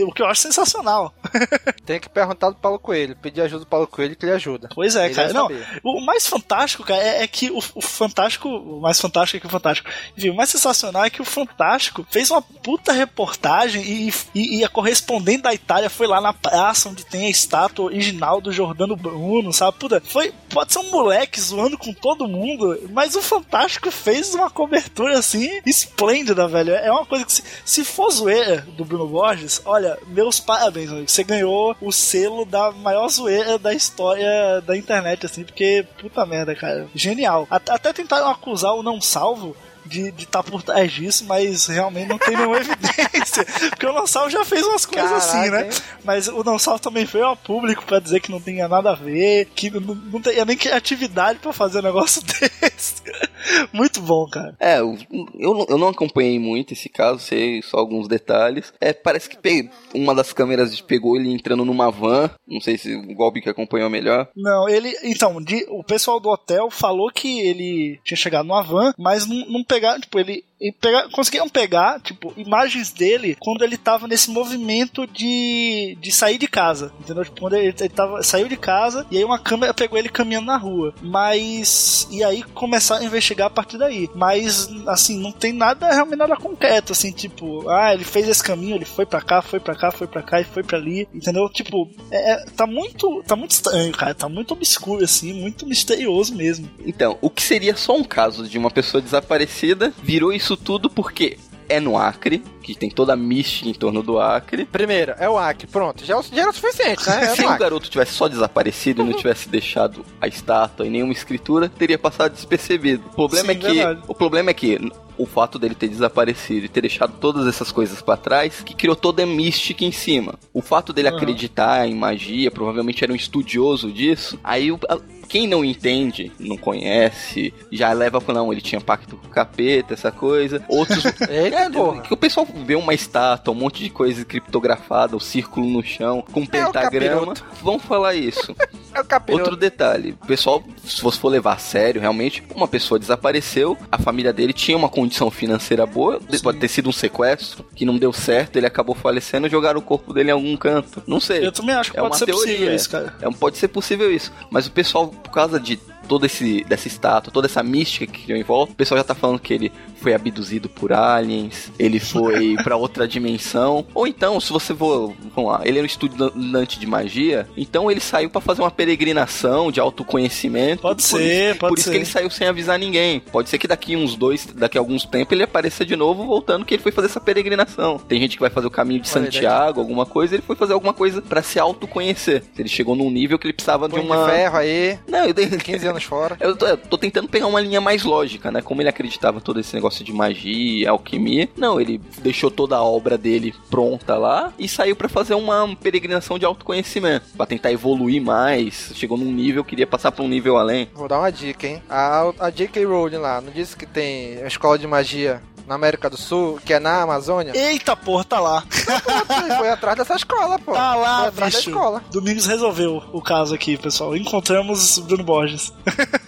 O que eu acho sensacional. <laughs> Tem que perguntar do Paulo Coelho, pedir ajuda do Paulo Coelho que ele ajuda. Pois é, Ele cara. Não, o mais fantástico, cara, é, é que o, o Fantástico. O mais fantástico é que o Fantástico. Enfim, o mais sensacional é que o Fantástico fez uma puta reportagem e, e, e a correspondente da Itália foi lá na praça onde tem a estátua original do Jordano Bruno, sabe? Puta, foi. Pode ser um moleque zoando com todo mundo, mas o Fantástico fez uma cobertura assim esplêndida, velho. É uma coisa que se, se for zoeira do Bruno Borges, olha, meus parabéns, amigo. Você ganhou o selo da maior zoeira da história da internet, assim, porque puta merda, cara. Genial. At- Até tentaram acusar o não salvo. De estar por trás disso, mas realmente não tem nenhuma <laughs> evidência. Porque o Não Salvo já fez umas coisas Caraca, assim, né? hein? Mas o Não Salvo também veio ao público pra dizer que não tinha nada a ver, que não, não teria nem criatividade pra fazer um negócio <laughs> desse. Muito bom, cara. É, eu, eu, não- acompanhei muito esse caso, sei só alguns detalhes. É, parece que pe- uma das câmeras pegou ele entrando numa van. Não sei se o Golpe que acompanhou melhor. Não, ele. Então, de- o pessoal do hotel falou que ele tinha chegado numa van, mas não, não pegaram, tipo, ele. E pega- conseguiram pegar, tipo, imagens dele quando ele tava nesse movimento de, de sair de casa, entendeu? Tipo, quando ele, ele tava, saiu de casa e aí uma câmera pegou ele caminhando na rua. Mas. E aí começaram a investigar a partir daí. Mas, assim, não tem nada, realmente nada concreto, assim, tipo, ah, ele fez esse caminho, ele foi pra cá, foi pra cá, foi pra cá e foi pra ali, entendeu? Tipo, é, é- tá muito. Tá muito estranho, cara. Tá muito obscuro, assim, muito misterioso mesmo. Então, o que seria só um caso de uma pessoa desaparecida virou isso tudo porque é no Acre, que tem toda a mística em torno do Acre. Primeiro, é o Acre, pronto. Já, já era o suficiente, né? É <laughs> Se o Acre. garoto tivesse só desaparecido e não <laughs> tivesse deixado a estátua e nenhuma escritura, teria passado despercebido. O problema Sim, é que verdade. o problema é que o fato dele ter desaparecido e ter deixado todas essas coisas pra trás, que criou toda a mística em cima. O fato dele Aham. acreditar em magia, provavelmente era um estudioso disso. Aí o- quem não entende, não conhece, já leva pra não, ele tinha pacto com o capeta, essa coisa. Outros Eita, <laughs> é, porra. que o pessoal vê uma estátua, um monte de coisa criptografada, o círculo no chão, com um É pentagrama. Vamos falar isso. É o capiroto. Outro detalhe, o pessoal, se você for levar a sério, realmente, uma pessoa desapareceu, a família dele tinha uma condição financeira boa, pode ter sido um sequestro, que não deu certo, ele acabou falecendo e jogaram o corpo dele em algum canto. Não sei. Eu também acho que É pode uma ser teoria. possível isso, cara. É, pode ser possível isso. Mas o pessoal, por causa de todo esse dessa estátua, toda essa mística que criou em volta, o pessoal já tá falando que ele foi abduzido por aliens, ele foi <laughs> pra outra dimensão. Ou então, se você for, vamos lá, ele era um estudante de magia, então ele saiu pra fazer uma peregrinação de autoconhecimento. Pode Por ser, isso- pode Por isso ser. que ele saiu sem avisar ninguém. Pode ser que daqui uns dois, daqui a alguns tempos ele apareça de novo voltando que ele foi fazer essa peregrinação. Tem gente que vai fazer o caminho de Olha, Santiago, alguma coisa, ele foi fazer alguma coisa pra se autoconhecer. Ele chegou num nível que ele precisava de Punho uma de ferro aí, não, eu dei 15 anos fora. Eu tô, eu tô tentando pegar uma linha mais lógica, né? Como ele acreditava todo esse negócio de magia, alquimia. Não, ele deixou toda a obra dele pronta lá e saiu pra fazer uma peregrinação de autoconhecimento. Pra tentar evoluir mais. Chegou num nível, queria passar pra um nível além. Vou dar uma dica, hein? A, a J.K. Rowling lá, não disse que tem uma escola de magia na América do Sul, que é na Amazônia? Eita porra, tá lá. Foi atrás dessa escola, pô. Tá foi lá, atrás bicho. da escola. Domingos resolveu o caso aqui, pessoal. Encontramos Bruno Borges.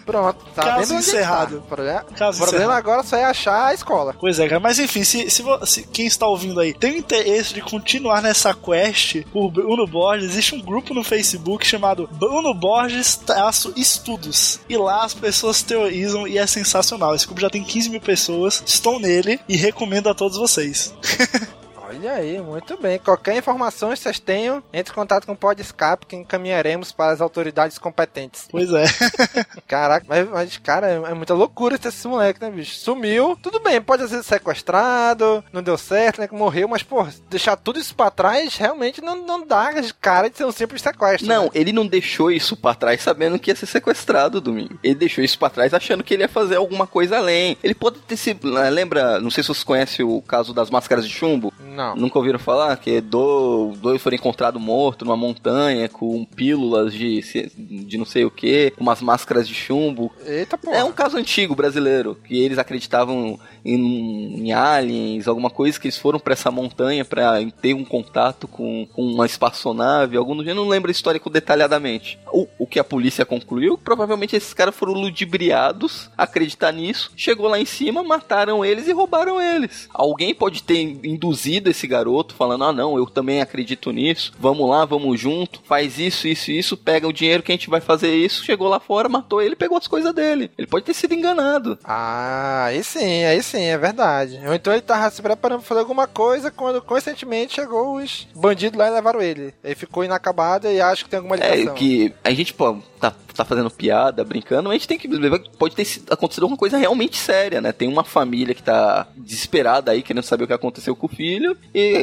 Pronto, tá Caso é que encerrado. Tá. O problema, Caso o problema encerrado. agora só é achar a escola. Pois é, cara. Mas enfim, se, se, se quem está ouvindo aí tem interesse de continuar nessa quest por Bruno Borges, existe um grupo no Facebook chamado Bruno Borges traço Estudos. E lá as pessoas teorizam e é sensacional. Esse grupo já tem 15 mil pessoas, estão nele e recomendo a todos vocês. <laughs> Olha aí, muito bem. Qualquer informação que vocês tenham, entre em contato com o Podscape que encaminharemos para as autoridades competentes. Pois é. <laughs> Caraca, mas, mas, cara, é, é muita loucura esse moleque, né, bicho? Sumiu, tudo bem, pode ser sequestrado, não deu certo, né, que morreu, mas, pô, deixar tudo isso pra trás realmente não, não dá cara de ser um simples sequestro. Não, né? ele não deixou isso pra trás sabendo que ia ser sequestrado domingo. Ele deixou isso pra trás achando que ele ia fazer alguma coisa além. Ele pode ter sido. né, Lembra, não sei se vocês conhecem o caso das máscaras de chumbo. Não. Nunca ouviram falar? Que do, dois foram encontrados mortos numa montanha com pílulas de, de não sei o que, umas máscaras de chumbo. Eita, pô. É um caso antigo brasileiro, que eles acreditavam em, em aliens, alguma coisa, que eles foram pra essa montanha pra ter um contato com, com uma espaçonave, algum gênero, não lembro a história detalhadamente. O, o que a polícia concluiu, provavelmente esses caras foram ludibriados a acreditar nisso, chegou lá em cima, mataram eles e roubaram eles. Alguém pode ter induzido esse garoto, falando, ah não, eu também acredito nisso, vamos lá, vamos junto, faz isso, isso, isso, pega o dinheiro que a gente vai fazer isso, chegou lá fora, matou ele, pegou as coisas dele. Ele pode ter sido enganado. Ah, aí sim, aí sim, é verdade. Ou então ele tava se preparando pra fazer alguma coisa quando, coincidentemente, chegou os bandidos lá e levaram ele. Ele ficou inacabado e acha que tem alguma ligação. É, que a gente, pô, tá, tá fazendo piada, brincando, a gente tem que pode ter acontecido alguma coisa realmente séria, né? Tem uma família que tá desesperada aí, querendo saber o que aconteceu com o filho, e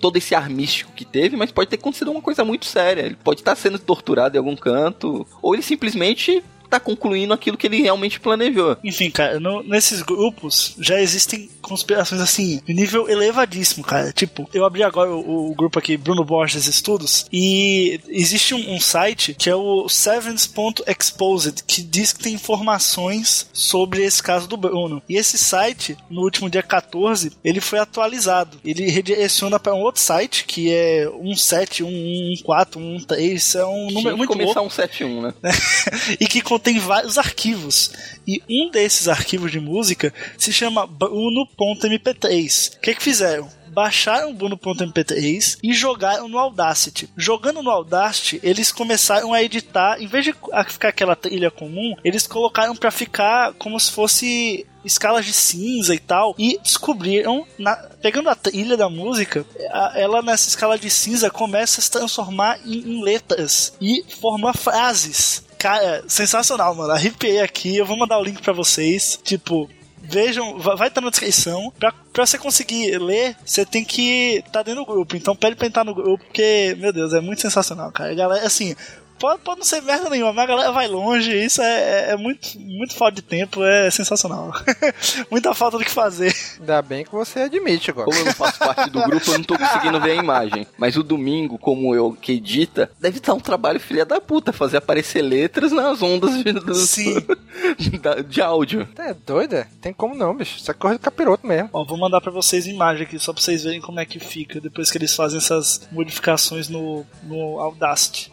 todo esse ar místico que teve, mas pode ter acontecido uma coisa muito séria. Ele pode estar sendo torturado em algum canto, ou ele simplesmente tá concluindo aquilo que ele realmente planejou. Enfim, cara, no- nesses grupos já existem conspirações assim, de nível elevadíssimo, cara. Tipo, eu abri agora o, o grupo aqui, Bruno Borges Estudos, e existe um, um site que é o Sevens.exposed, que diz que tem informações sobre esse caso do Bruno. E esse site, no último dia 14, ele foi atualizado. Ele redireciona para um outro site, que é 1711413, é um número Tinha muito começar louco um 71, né? <laughs> e que contém vários arquivos. E um desses arquivos de música se chama Bruno.mp3. O que que fizeram? Baixaram o Bruno.mp3 e jogaram no Audacity. Jogando no Audacity, eles começaram a editar, em vez de ficar aquela trilha comum, eles colocaram pra ficar como se fosse escalas de cinza e tal, e descobriram, na- pegando a trilha da música, a- ela nessa escala de cinza começa a se transformar em, em letras e forma frases. Cara, sensacional, mano. Arrepiei aqui, eu vou mandar o link pra vocês. Tipo, vejam, va- vai estar na descrição. Pra, pra você conseguir ler, você tem que estar dentro do grupo. Então pede pra entrar no grupo, porque, meu Deus, é muito sensacional, cara. Galera, assim, pode, pode não ser merda nenhuma, mas a galera vai longe. Isso é, é, é muito, muito falta de tempo, é sensacional. <laughs> Muita falta do que fazer. Ainda bem que você admite agora. Como eu não faço parte do grupo, eu não tô conseguindo ver a imagem. Mas o domingo, como eu que edita, deve estar um trabalho filha da puta, fazer aparecer letras nas ondas de, do- Sim. <laughs> da- de áudio. É doida? Tem como não, bicho. Isso é coisa do capiroto mesmo. Ó, vou mandar pra vocês imagem aqui, só pra vocês verem como é que fica depois que eles fazem essas modificações no, no Audacity.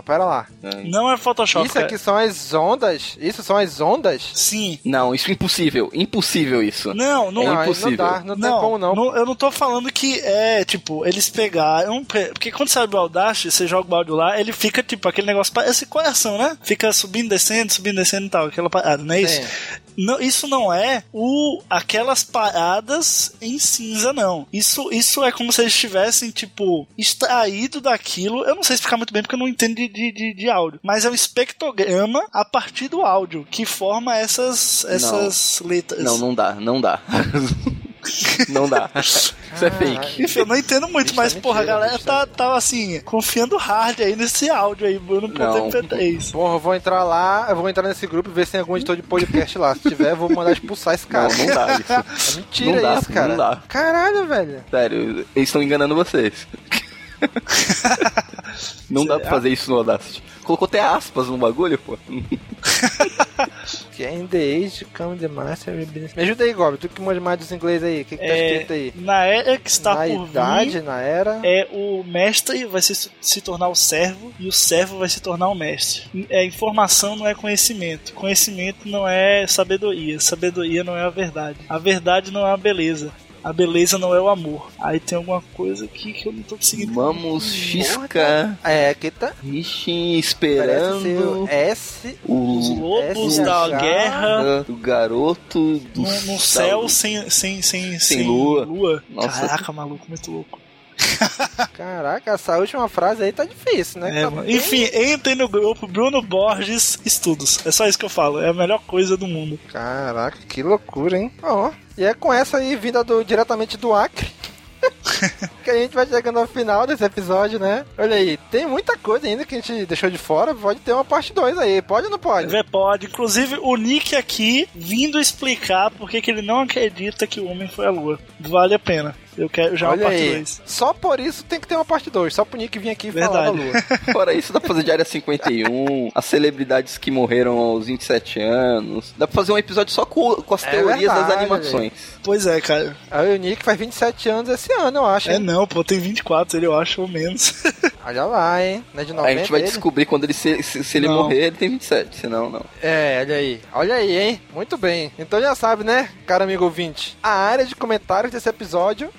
Não, pera lá. Não é Photoshop. Isso aqui são as ondas? Isso são as ondas? Sim. Não, isso é impossível. Impossível isso. Não, não É não impossível. dá, não, tem como não. Eu não tô falando que é, tipo, eles pegaram. Porque quando você abre o Audacity, você joga o áudio lá, ele fica, tipo, aquele negócio. Parece coração, né? Fica subindo, descendo, subindo, descendo e tal. Aquela parada, não é isso? Não, isso não é o aquelas paradas em cinza, não. Isso, isso é como se eles tivessem, tipo, extraído daquilo. Eu não sei explicar muito bem porque eu não entendo de, de, de, de áudio. Mas é um espectrograma a partir do áudio que forma essas, essas letras. Não, não dá, não dá. <laughs> não dá. <laughs> Isso é fake. Enfim, eu não entendo muito, mas, é porra, a mentira, galera bicho, tá, tá assim, confiando hard aí nesse áudio aí, Bruno.mp3. Porra, eu vou entrar lá, eu vou entrar nesse grupo e ver se tem algum editor de podcast lá. Se tiver, eu vou mandar expulsar esse cara. Não, não dá isso. <laughs> É mentira Não dá, isso, cara. não dá. Caralho, velho. Sério, eles estão enganando vocês. <laughs> não dá pra fazer isso no Audacity. Colocou até aspas no bagulho, pô. <laughs> Que é in the age, come the master. Me ajuda aí, Gob. Tu que manja mais dos inglês aí. O que, que tá É, escrito aí? na era que está na por idade, vir, na era. é o mestre vai se, se tornar o servo e o servo vai se tornar o mestre. É, informação não é conhecimento. Conhecimento não é sabedoria. Sabedoria não é a verdade. A verdade não é a beleza. A beleza não é o amor. Aí tem alguma coisa aqui que eu não tô conseguindo. Vamos, Xisca. É, aqui tá. Ixi, esperando o S. Os lobos SH. da guerra o garoto do no, no céu sem, sem, sem, sem, lua. Nossa. Caraca, maluco, muito louco. <laughs> Caraca, essa última frase aí tá difícil, né? É, Tá bem- Enfim, entrem no grupo Bruno Borges Estudos. É só isso que eu falo. É a melhor coisa do mundo. Caraca, que loucura, hein? Ó, e é com essa aí, vinda do, diretamente do Acre. <laughs> que a gente vai chegando ao final desse episódio, né? Olha aí, tem muita coisa ainda que a gente deixou de fora. Pode ter uma parte 2 aí, pode ou não pode? Vê, pode. Inclusive, o Nick aqui vindo explicar por que que ele não acredita que o homem foi à lua. Vale a pena. Eu quero já Olha uma parte aí, 2. só por isso tem que ter uma parte 2. Só pro Nick vir aqui e falar da lua. <laughs> Fora isso, dá pra fazer de área 51, as celebridades que morreram aos 27 anos. Dá pra fazer um episódio só com, com as É teorias das verdade, animações. Pois é, cara. Aí o Nick faz 27 anos esse ano, eu acho. É hein? não, pô, tem 24, ele eu acho, ou menos. <laughs> Olha lá, hein? Não é de 90 a gente vai ele? descobrir quando ele se, se, se ele Não. morrer, ele tem 27, senão não. É, olha aí. Olha aí, hein? Muito bem. Então já sabe, né, cara amigo ouvinte? A área de comentários desse episódio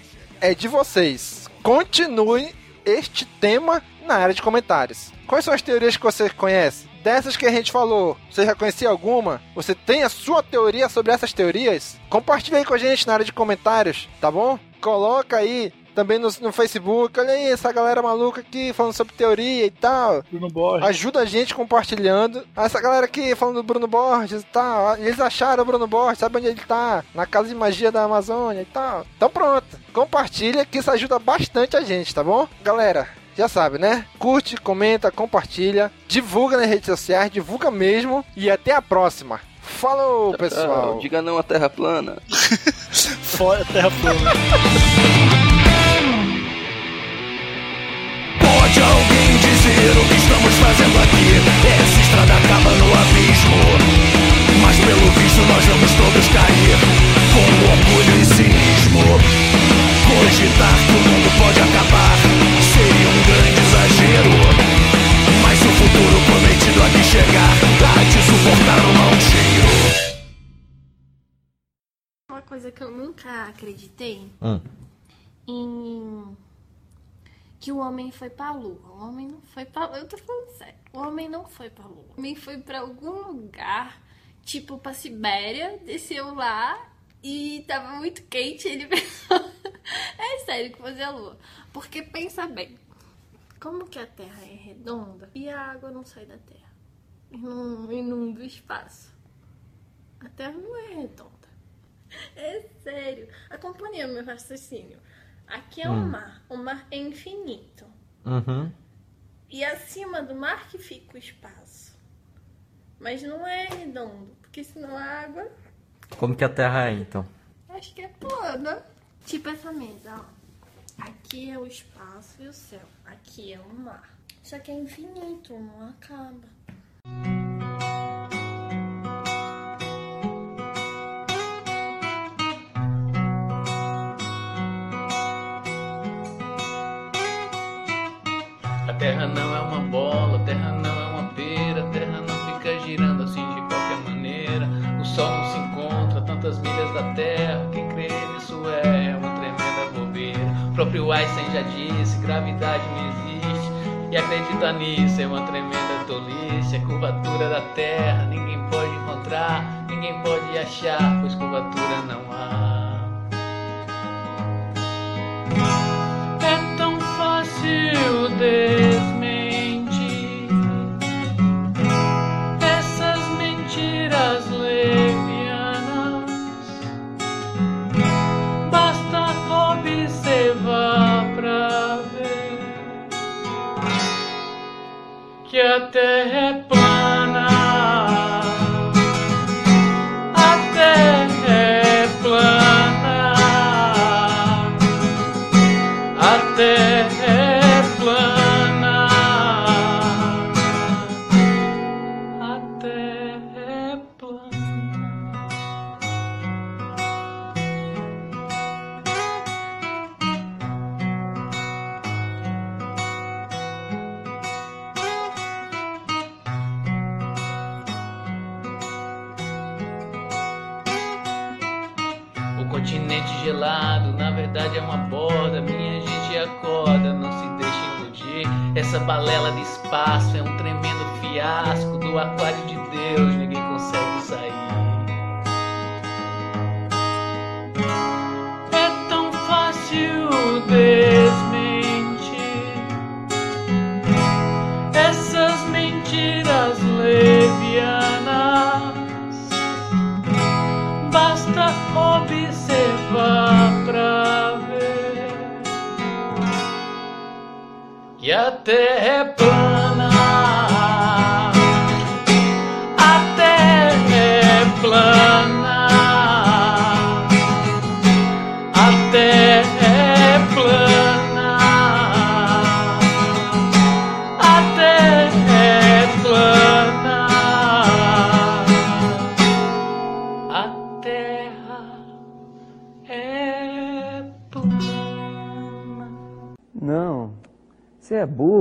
é de vocês. Continue este tema na área de comentários. Quais são as teorias que você conhece? Dessas que a gente falou, você já conhecia alguma? Você tem a sua teoria sobre essas teorias? Compartilha aí com a gente na área de comentários, tá bom? Coloca aí também no, no Facebook. Olha aí, essa galera maluca aqui falando sobre teoria e tal. Bruno Borges. Ajuda a gente compartilhando. Essa galera aqui falando do Bruno Borges e tal. Eles acharam o Bruno Borges, sabe onde ele tá? Na Casa de Magia da Amazônia e tal. Então pronto. Compartilha que isso ajuda bastante a gente, tá bom? Galera, já sabe, né? Curte, comenta, compartilha. Divulga nas redes sociais, divulga mesmo. E até a próxima. Falou, pessoal. Ah, diga não à Terra plana. <laughs> Fora Terra plana. <laughs> Pode alguém dizer o que estamos fazendo aqui? Essa estrada acaba no abismo. Mas pelo visto nós vamos todos cair com orgulho e cinismo. Cogitar que o mundo pode acabar seria um grande exagero. Mas o futuro prometido aqui chegar, há de suportar um mau cheiro. Uma coisa que eu nunca acreditei Hum. em que o homem foi pra lua. O homem não foi pra Eu tô falando sério. O homem não foi pra lua. O homem foi pra algum lugar, tipo pra Sibéria, desceu lá e tava muito quente. Ele <laughs> pensou. é sério que fazer a lua. Porque pensa bem. Como que a Terra é redonda e a água não sai da Terra? E não inunda o espaço. A Terra não é redonda. <laughs> É sério. Acompanhe o meu raciocínio. Aqui é Hum. o mar. O mar é infinito. Uhum. E acima do mar que fica o espaço. Mas não é redondo, porque senão a água Como que a Terra é, então? acho que é plana. Tipo essa mesa, ó. Aqui é o espaço e o céu. Aqui é o mar. Só que é infinito, não acaba. Terra não é uma bola, terra não é uma pera, terra não fica girando assim de qualquer maneira. O sol não se encontra tantas milhas da terra, quem crê nisso é uma tremenda bobeira. O próprio Einstein já disse: gravidade não existe, e acreditar nisso é uma tremenda tolice. A curvatura da terra ninguém pode encontrar, ninguém pode achar, pois curvatura não há. É tão fácil desmentir que a terra balela de espaço é um tremendo fiasco. Do aquário terra é plana. A terra é plana. A terra é plana. A terra é plana. A terra é plana. Não. Você é burro,